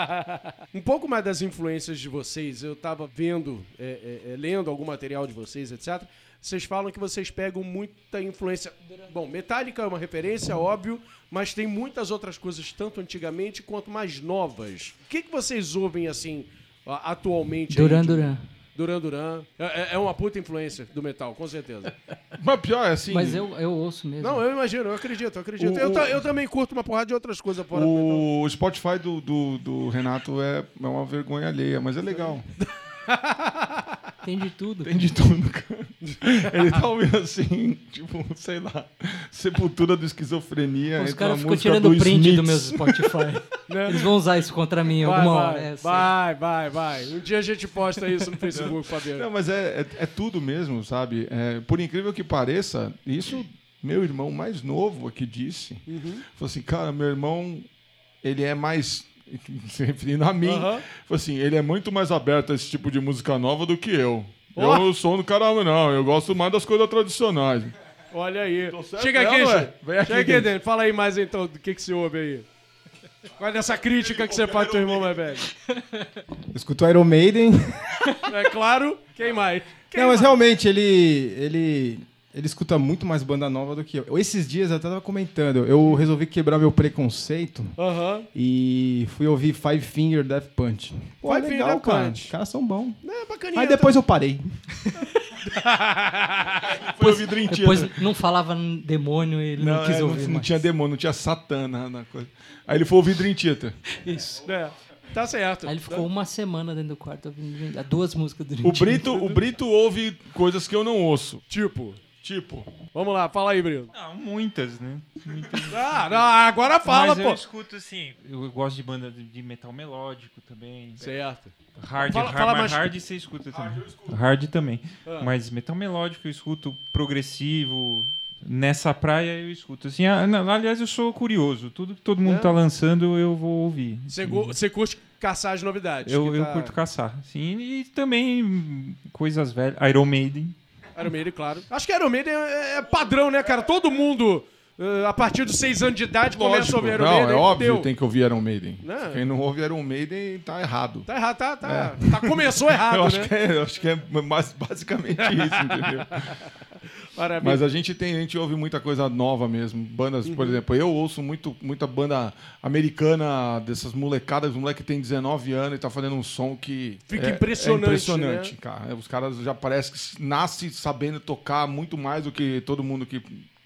Um pouco mais das influências de vocês, eu tava vendo, é, é, é, lendo algum material de vocês, etc. Vocês falam que vocês pegam muita influência. Bom, Metallica é uma referência, óbvio, mas tem muitas outras coisas, tanto antigamente quanto mais novas. O que, que vocês ouvem, assim, atualmente? Duran Duran. Duran Duran. É, é- é uma puta influência do metal, com certeza. Mas pior é assim. Mas eu, eu ouço mesmo. Não, eu imagino, eu acredito, eu acredito. O- eu, ta- eu também curto uma porrada de outras coisas fora do metal. O Spotify do, do, do Renato é, é uma vergonha alheia, mas é legal. Tem de tudo. Tem de tudo, cara. Ele tá ouvindo assim, tipo, sei lá, Sepultura do Esquizofrenia. Os entra caras ficam tirando do print do meu Spotify. Eles vão usar isso contra mim Vai, alguma vai, hora. É, vai, vai, vai. Um dia a gente posta isso no Facebook, Fabiano. Não, mas é, é, é tudo mesmo, sabe? É, por incrível que pareça, isso meu irmão mais novo aqui disse. Uhum. Falou assim, cara, meu irmão, ele é mais. Se referindo a mim, falou assim, ele é muito mais aberto a esse tipo de música nova do que eu. Ó. Eu não sou do caramba, não. Eu gosto mais das coisas tradicionais. Olha aí. Chega aqui? Vem aqui, Chega aqui. Denis. Fala aí mais então do que, que se ouve aí. Qual é dessa crítica que você faz pro teu irmão mais velho? Eu escuto Iron Maiden. É claro, quem mais? Quem Não, mas mais? realmente, ele, ele, ele escuta muito mais banda nova do que eu. Esses dias eu até tava comentando, eu resolvi quebrar meu preconceito e fui ouvir Five Finger Death Punch. Pô, Five legal, Finger Death cara. Punch. Os caras são bons. É, bacaninha. Aí depois eu parei. Foi o vidro Depois não falava demônio e ele não, Não, quis é, não, ouvir não mais. tinha demônio, não tinha satã na, na coisa. Aí ele foi ouvir Dream Theater. Isso. É, tá certo. Aí ele ficou uma semana dentro do quarto ouvindo duas músicas do O Brito, o Brito ouve coisas que eu não ouço. Tipo, Tipo, vamos lá, fala aí, Brito. Ah, muitas, né? Muitas. Ah, não, agora fala, Mas eu pô. escuto assim, eu gosto de banda de de metal melódico também. Certo. Hard, Fala- hard, fala mas mais- hard você escuta também. Hard também. Ah. Mas metal melódico eu escuto progressivo. Nessa praia eu escuto. Assim, ah, não, aliás, eu sou curioso. Tudo que todo mundo É? tá lançando eu vou ouvir. Você go- Você curte caçar as novidades. Eu, que eu tá- curto caçar. Sim, e também hum, coisas velhas. Iron Maiden. Iron Maiden, claro. Acho que Iron Maiden é, é padrão, né, cara? Todo mundo, eh, a partir dos seis anos de idade, começa a lógico. ouvir Iron Não, Maiden. é óbvio que tem que ouvir Iron Maiden. Não. Quem não ouve Iron Maiden tá errado. Tá errado, tá, tá, tá- Começou errado, eu, acho né? que é, eu acho que é mais- basicamente isso, entendeu? Parabéns. Mas a gente tem, a gente ouve muita coisa nova mesmo. Bandas, Uhum. por exemplo, eu ouço muito, muita banda americana dessas molecadas, os moleque tem 19 anos e tá fazendo um som que Fica é- impressionante, É impressionante, né? cara. Os caras já parece que nasce sabendo tocar muito mais do que todo mundo que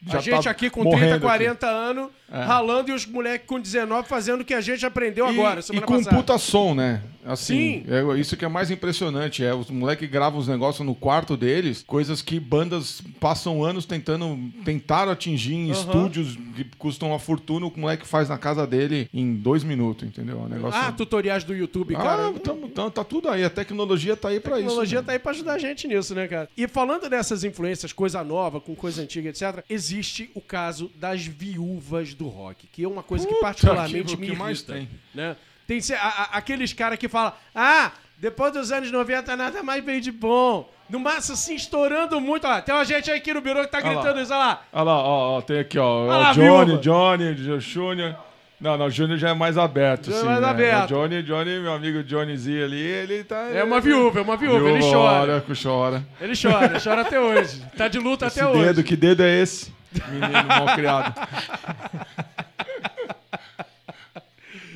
já a gente tá aqui com morrendo 30, aqui. 40 anos, É. ralando e os moleques com 19 fazendo o que a gente aprendeu agora, E, e semana com passada. puta som, né? Assim, Sim. é isso que é mais impressionante. É os moleques gravam os negócios no quarto deles, coisas que bandas passam anos tentando tentaram atingir em Aham. estúdios que custam uma fortuna, o moleque faz na casa dele em dois minutos, entendeu? É um negócio. Ah, tutoriais do YouTube, Ah, cara. tamo- tamo- tá tudo aí. A tecnologia tá aí pra A isso. tecnologia né? tá aí pra ajudar a gente nisso, né, cara? E falando dessas influências, coisa nova com coisa antiga, etc., existe o caso das viúvas do rock, que é uma coisa que Puta particularmente que- me que mais irrita, tem? Né? Tem a- a- aqueles caras que falam, ah, depois dos anos 90 nada mais veio de bom. No máximo, assim, estourando muito. Ó, tem uma gente aí aqui no birô que tá Olha lá. gritando isso, olha lá. Olha lá, ó, ó, tem aqui, ó. Olha lá, Johnny, viúva. Johnny, Jo- Júnior. Não, não, o Júnior já é mais aberto, é sim. mais né? aberto. O Johnny, Johnny, meu amigo Johnny Z ali, ele tá. É uma viúva, é uma viúva, ele Viúva, chora. Olha, chora. Ele chora, chora até hoje. Tá de luta Esse até hoje. dedo, que dedo é esse? Menino mal criado.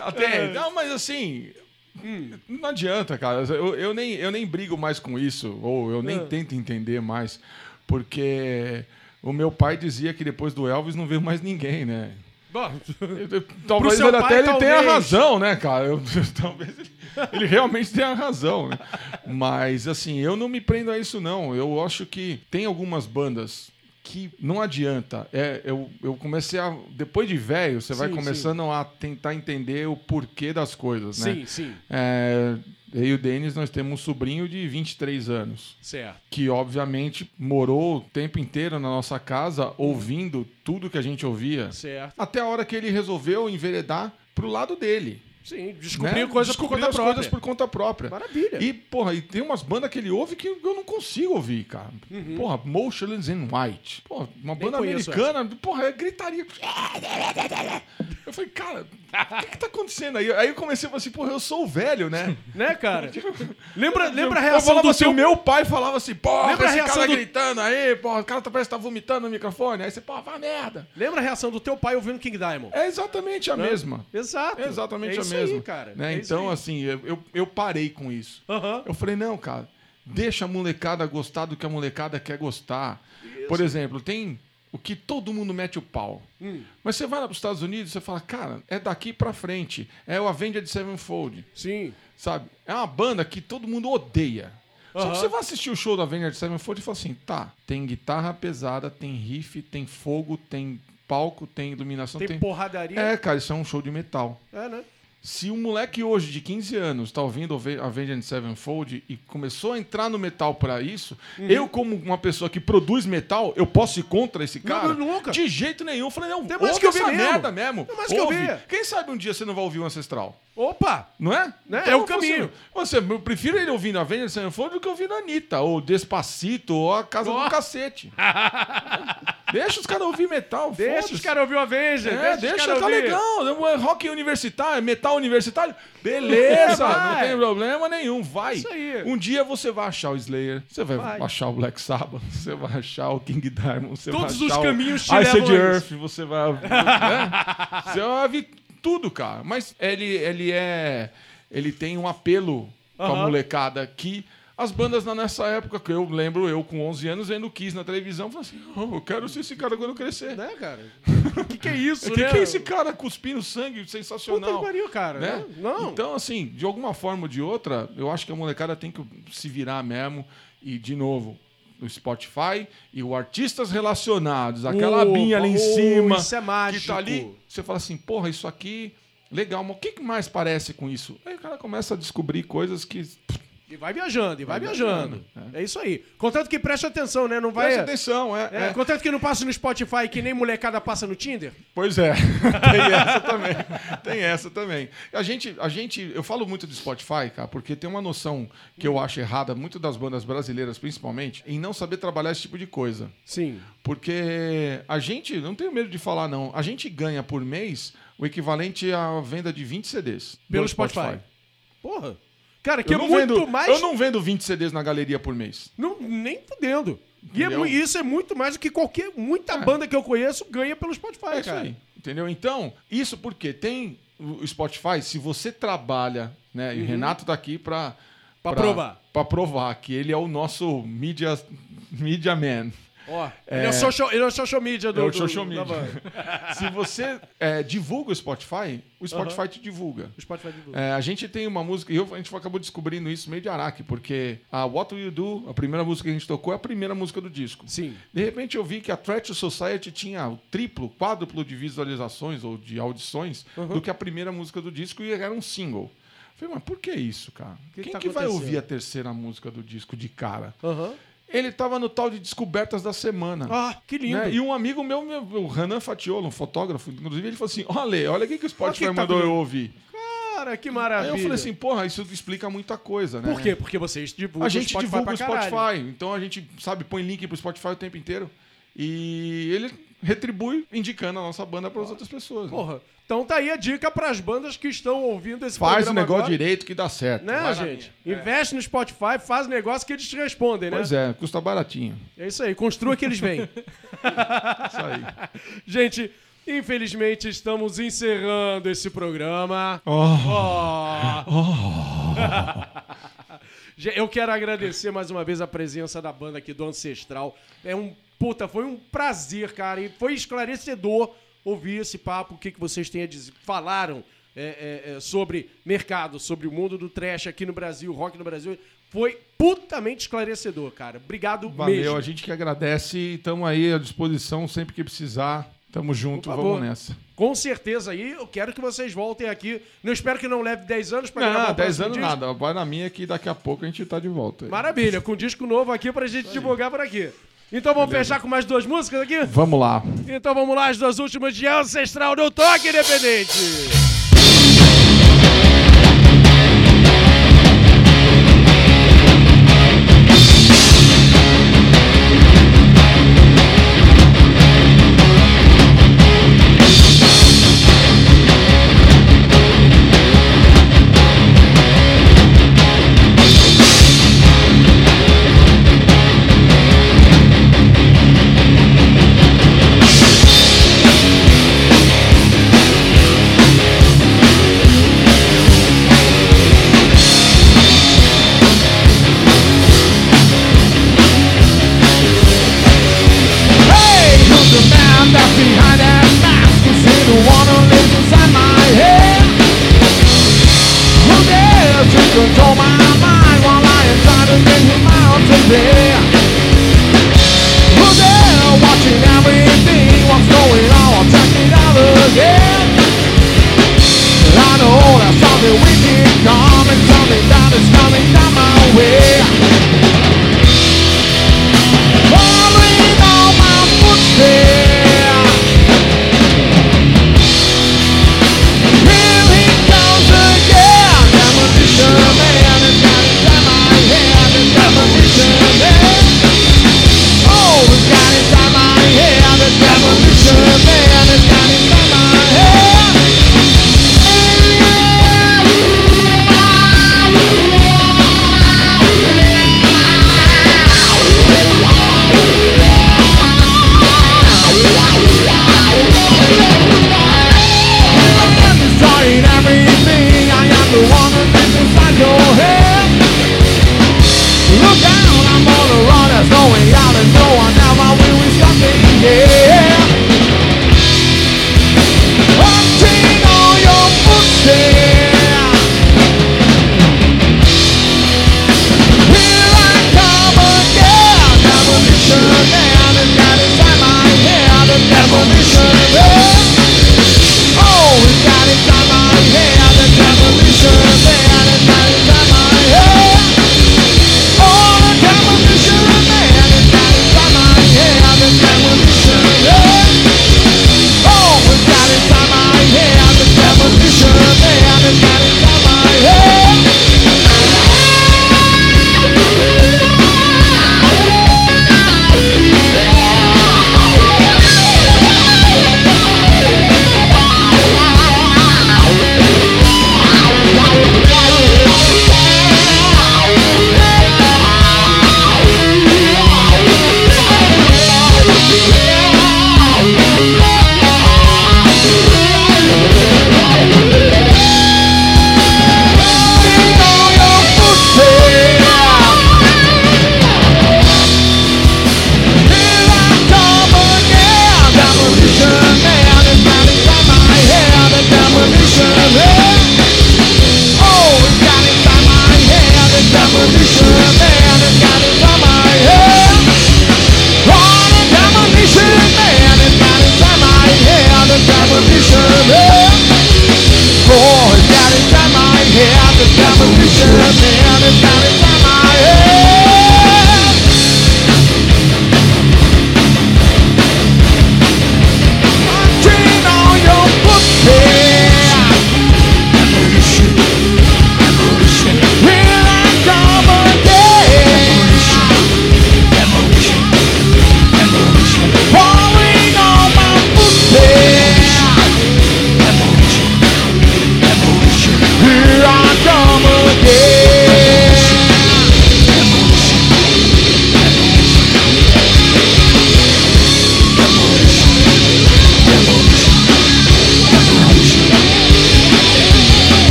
Até, não, mas assim, não adianta, cara. Eu, eu, nem, eu nem brigo mais com isso, ou eu nem Ah. tento entender mais, porque o meu pai dizia que depois do Elvis não veio mais ninguém, né? Bom, Talvez ele pai, até ele tenha talvez. razão, né, cara? Eu- talvez ele, ele realmente tenha razão, né? Mas assim, eu não me prendo a isso não. Eu acho que tem algumas bandas que não adianta. É, eu, eu comecei a depois de velho, você vai Sim, começando a tentar entender o porquê das coisas, né? sim, sim, É, eu e o Denis, nós temos um sobrinho de 23 anos certo. que obviamente morou o tempo inteiro na nossa casa ouvindo tudo que a gente ouvia, Certo. até a hora que ele resolveu enveredar pro lado dele. Sim, descobrir né? coisas por Descobrir conta as própria. coisas por conta própria. Maravilha. E, porra, e tem umas bandas que ele ouve que eu não consigo ouvir, cara. Porra, Motionless in White. Porra, uma banda Uhum. conheço americana, porra, é gritaria. Eu falei, cara, o que, que tá acontecendo aí? Aí eu comecei a falar assim, porra, eu sou o velho, né? Né, cara? lembra, lembra a Eu reação falava do assim, seu... o meu pai falava assim, porra, Lembra a esse reação cara do- gritando aí, porra, o cara tá, parece que tá vomitando no microfone. Aí você, porra, vai merda. Lembra a reação do teu pai ouvindo King Diamond? É exatamente a Né? mesma. Exato. É exatamente é a isso mesma. Aí, cara. né? É isso então, aí. assim, eu, eu- eu parei com isso. Aham. Eu falei, não, cara, Deixa a molecada gostar do que a molecada quer gostar. Por exemplo, tem o que todo mundo mete o pau. Hum. Mas você vai lá para os Estados Unidos e você fala, cara, é daqui para frente. É o Avenged Sevenfold. Sim. Sabe? É uma banda que todo mundo odeia. Só que você vai assistir o show da Avenged Sevenfold e fala assim, tá, tem guitarra pesada, tem riff, tem fogo, tem palco, tem iluminação, Tem tem... porradaria. É, cara, isso é um show de metal. É, né? Se um moleque hoje de 15 anos tá ouvindo Ave- Avenged Sevenfold e começou a entrar no metal pra isso, Uhum. eu, como uma pessoa que produz metal, eu posso ir contra esse cara? Não, nunca. De jeito nenhum. Eu falei, não, Tem mais ouve que ouvir essa mesmo. merda mesmo. Tem mais que ouve. ouvir. Quem sabe um dia você não vai ouvir o Ancestral? Opa! Não é? Né? É o caminho. Você, você- eu prefiro ele ouvindo Avenged Sevenfold do que ouvindo a Anitta, ou Despacito, ou a Casa Ó. do Cacete. deixa os caras ouvir metal, Deixa os caras ouvir o Avenger. É, deixa, deixa, os tá ouvir. legal. É Rock universitário, metal universitário. Beleza, É, não tem problema nenhum. Vai. Isso aí. Um dia você vai achar o Slayer, você vai, Vai. achar o Black Sabbath, você vai achar o King Diamond, você Todos vai os achar caminhos te o a Earth, você vai. né? Você vai tudo, cara. Mas ele, ele é. Ele tem um apelo com a Aham. molecada que. As bandas na- nessa época, que eu lembro eu com 11 anos vendo Kiss na televisão, falei assim: "Oh, eu quero ser esse cara quando eu crescer. Né, cara? O que, que é isso, O que, né? que é esse cara cuspindo sangue Puta sensacional? que pariu, cara. né? Não. Então, assim, de alguma forma ou de outra, eu acho que a molecada tem que se virar mesmo. E, de novo, o Spotify e o artistas relacionados, aquela Opa, abinha ali em oh, cima. isso é mágico. Que tá ali, você fala assim, porra, isso aqui, legal, mas o que mais parece com isso? Aí o cara começa a descobrir coisas que. E vai viajando, e vai, Vai viajando. viajando, É. isso aí. Contanto que preste atenção, né? Não vai. Presta atenção, é. É, é. Contanto que não passa no Spotify que nem molecada passa no Tinder. Pois é, tem essa também. Tem essa também. A gente, a gente, eu falo muito do Spotify, cara, porque tem uma noção que eu acho errada, muito das bandas brasileiras principalmente, em não saber trabalhar esse tipo de coisa. Sim. Porque a gente, não tenho medo de falar não, a gente ganha por mês o equivalente à venda de 20 CDs. Pelo do Spotify. Porra. Cara, que Eu é não, muito vendo, mais. eu não vendo 20 CDs na galeria por mês. Não, nem fudendo. E é isso é muito mais do que qualquer. Muita banda que eu conheço ganha pelo Spotify, É cara. aí. Entendeu? Então, isso porque tem o Spotify, se você trabalha, né? E o Renato tá aqui pra, Uhum. Pra provar. Pra provar que ele é o nosso media, media man. Ó, ele, é o social, ele é o social media do, É o do- social da media. se você é, divulga o Spotify, o Spotify te divulga. O Spotify divulga. É, a gente tem uma música, e eu- a gente acabou descobrindo isso meio de araque, porque a What Will You Do, a primeira música que a gente tocou, é a primeira música do disco. Sim. De repente eu vi que a Threat Society tinha o triplo, quádruplo de visualizações ou de audições Uhum. do que a primeira música do disco e era um single. Falei, mas por que isso, cara? que Quem tá que vai ouvir a terceira música do disco de cara? Aham. Ele tava no tal de Descobertas da Semana. Ah, que lindo. né? E um amigo meu, meu, o Renan Fatiolo, um fotógrafo, inclusive, ele falou assim: olha, olha o que, que o Spotify que tá mandou eu acontecendo. ouvir. Cara, que Aí maravilha. eu falei assim, porra, isso explica muita coisa, né? Por quê? Porque vocês divulgam A gente o divulga o. Spotify, então a gente, sabe, põe link pro Spotify o tempo inteiro. E ele retribui indicando a nossa banda para as outras pessoas. Porra. Então tá aí a dica pras bandas que estão ouvindo esse Faz o programa negócio agora. direito que dá certo. Né, gente? minha. Investe no Spotify, faz o negócio que eles te respondem, né? Pois é, custa baratinho. É isso aí, construa que eles vêm. Isso aí. Gente, infelizmente estamos encerrando esse programa. Oh. Oh. Ge- Eu quero agradecer mais uma vez a presença da banda aqui do Ancestral. É um puta, foi um prazer, cara, e foi esclarecedor ouvir esse papo, o que, que vocês têm a dizer. Falaram é, é, é, sobre mercado, sobre o mundo do trash aqui no Brasil, rock no Brasil. Foi putamente esclarecedor, cara. Obrigado Valeu, mesmo. a gente que agradece e estamos aí à disposição sempre que precisar. Tamo junto, vamos nessa. Com certeza aí, eu quero que vocês voltem aqui. Não espero que não leve 10 anos pra gravar Não, o 10 próximo anos disco. nada. Vai na minha que daqui a pouco a gente tá de volta. aí. Maravilha, com disco novo aqui pra gente divulgar por aqui. Então vamos fechar com mais duas músicas aqui? Vamos lá. Então vamos lá, as duas últimas de Ancestral do Toque Independente.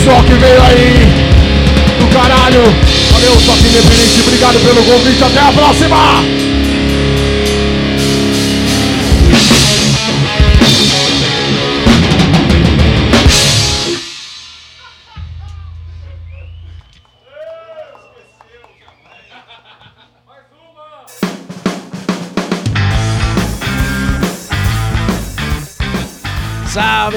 Pessoal que veio aí do caralho. Valeu, Toque Independente. Obrigado pelo convite. Até a próxima.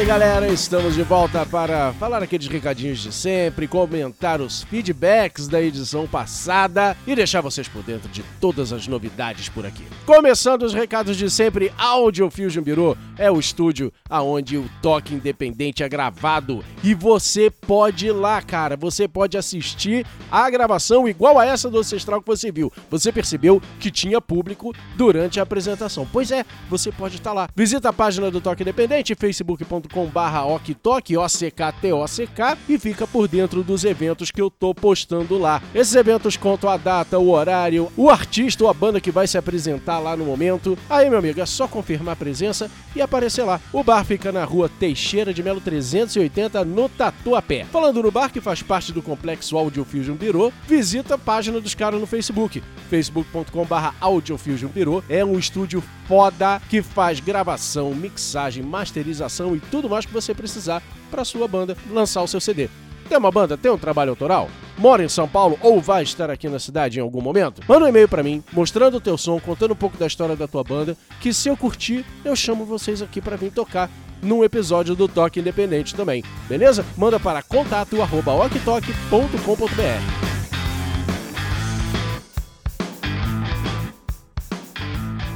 Salve galera, estamos de volta para falar aqueles recadinhos de sempre, comentar os feedbacks da edição passada e deixar vocês por dentro de todas as novidades por aqui. Começando os recados de sempre, Audio Fusion Bureau é o estúdio aonde o toque independente é gravado e você pode ir lá, cara, você pode assistir a gravação igual a essa do Ancestral que você viu. Você percebeu que tinha público durante a apresentação. Pois é, você pode estar lá. Visita a página do Toque Independente, Facebook barra oktok, O-C-K-T-O-C-K, e fica por dentro dos eventos que eu tô postando lá. Esses eventos contam a data, o horário, o artista ou a banda que vai se apresentar lá no momento. Aí, meu amigo, é só confirmar a presença e aparecer lá. O bar fica na rua Teixeira de Melo 380, no Tatuapé. Falando no bar, que faz parte do complexo Audio Fusion visita a página dos caras no Facebook, facebook.com barra Audio. É um estúdio foda que faz gravação, mixagem, masterização e tudo mais que você precisar para sua banda lançar o seu CD. Tem uma banda, tem um trabalho autoral? Mora em São Paulo ou vai estar aqui na cidade em algum momento? Manda um e-mail para mim, mostrando o teu som, contando um pouco da história da tua banda, que se eu curtir, eu chamo vocês aqui para vir tocar num episódio do Toque Independente também. Beleza? Manda para contato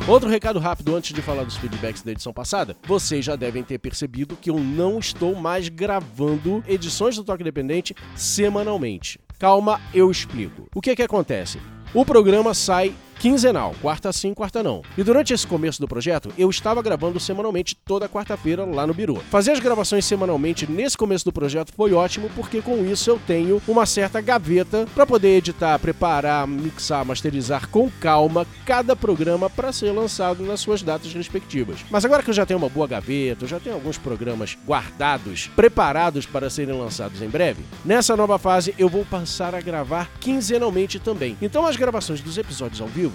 Outro recado rápido antes de falar dos feedbacks da edição passada. Vocês já devem ter percebido que eu não estou mais gravando edições do Toque Independente semanalmente. Calma, eu explico. O que que acontece? O programa sai quinzenal, quarta sim, quarta não. E durante esse começo do projeto, eu estava gravando semanalmente toda quarta-feira lá no Biro. Fazer as gravações semanalmente nesse começo do projeto foi ótimo, porque com isso eu tenho uma certa gaveta para poder editar, preparar, mixar, masterizar com calma cada programa para ser lançado nas suas datas respectivas. Mas agora que eu já tenho uma boa gaveta, eu já tenho alguns programas guardados, preparados para serem lançados em breve, nessa nova fase eu vou passar a gravar quinzenalmente também. Então as gravações dos episódios ao vivo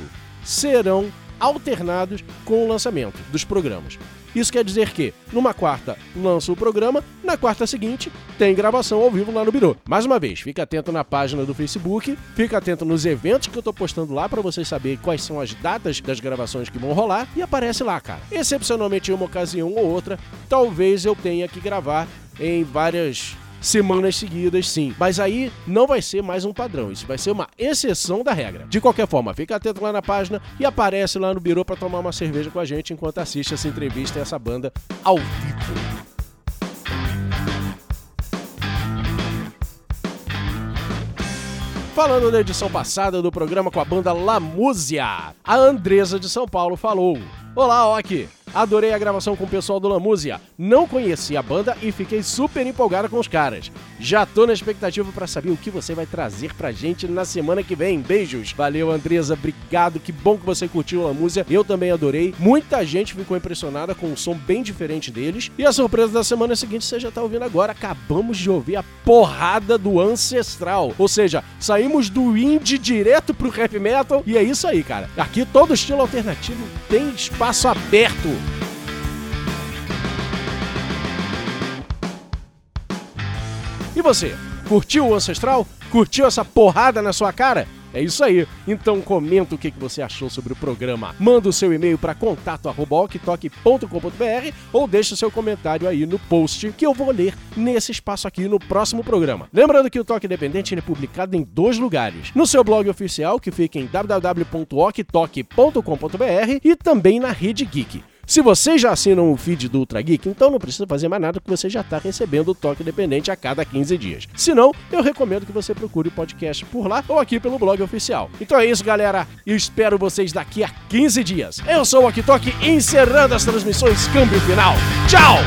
serão alternados com o lançamento dos programas. Isso quer dizer que, numa quarta, lança o programa, na quarta seguinte, tem gravação ao vivo lá no Biro. Mais uma vez, fica atento na página do Facebook, fica atento nos eventos que eu tô postando lá para vocês saberem quais são as datas das gravações que vão rolar e aparece lá, cara. Excepcionalmente em uma ocasião ou outra, talvez eu tenha que gravar em várias semanas seguidas, sim. Mas aí não vai ser mais um padrão, isso vai ser uma exceção da regra. De qualquer forma, fica atento lá na página e aparece lá no Biro para tomar uma cerveja com a gente enquanto assiste essa entrevista e essa banda ao vivo. Falando da edição passada do programa com a banda La Músia, a Andresa de São Paulo falou: Olá, Ok! Adorei a gravação com o pessoal do Lamúzia. Não conheci a banda e fiquei super empolgada com os caras. Já tô na expectativa para saber o que você vai trazer pra gente na semana que vem. Beijos. Valeu, Andresa. Obrigado. Que bom que você curtiu o Lamúzia. Eu também adorei. Muita gente ficou impressionada com um som bem diferente deles. E a surpresa da semana seguinte você já tá ouvindo agora. Acabamos de ouvir a porrada do Ancestral. Ou seja, saímos do indie direto pro heavy metal. E é isso aí, cara. Aqui todo estilo alternativo tem espaço aberto. E você, curtiu o Ancestral? Curtiu essa porrada na sua cara? É isso aí. Então comenta o que você achou sobre o programa. Manda o seu e-mail para contato@oktok.com.br ou deixa o seu comentário aí no post que eu vou ler nesse espaço aqui no próximo programa. Lembrando que o Toque Independente é publicado em dois lugares: no seu blog oficial, que fica em www.oktok.com.br e também na Rede Geek. Se vocês já assinam o feed do Ultra Geek, então não precisa fazer mais nada, que você já está recebendo o Toque Independente a cada 15 dias. Se não, eu recomendo que você procure o podcast por lá ou aqui pelo blog oficial. Então é isso, galera. Eu espero vocês daqui a 15 dias. Eu sou o Okitoque, encerrando as transmissões Câmbio Final. Tchau!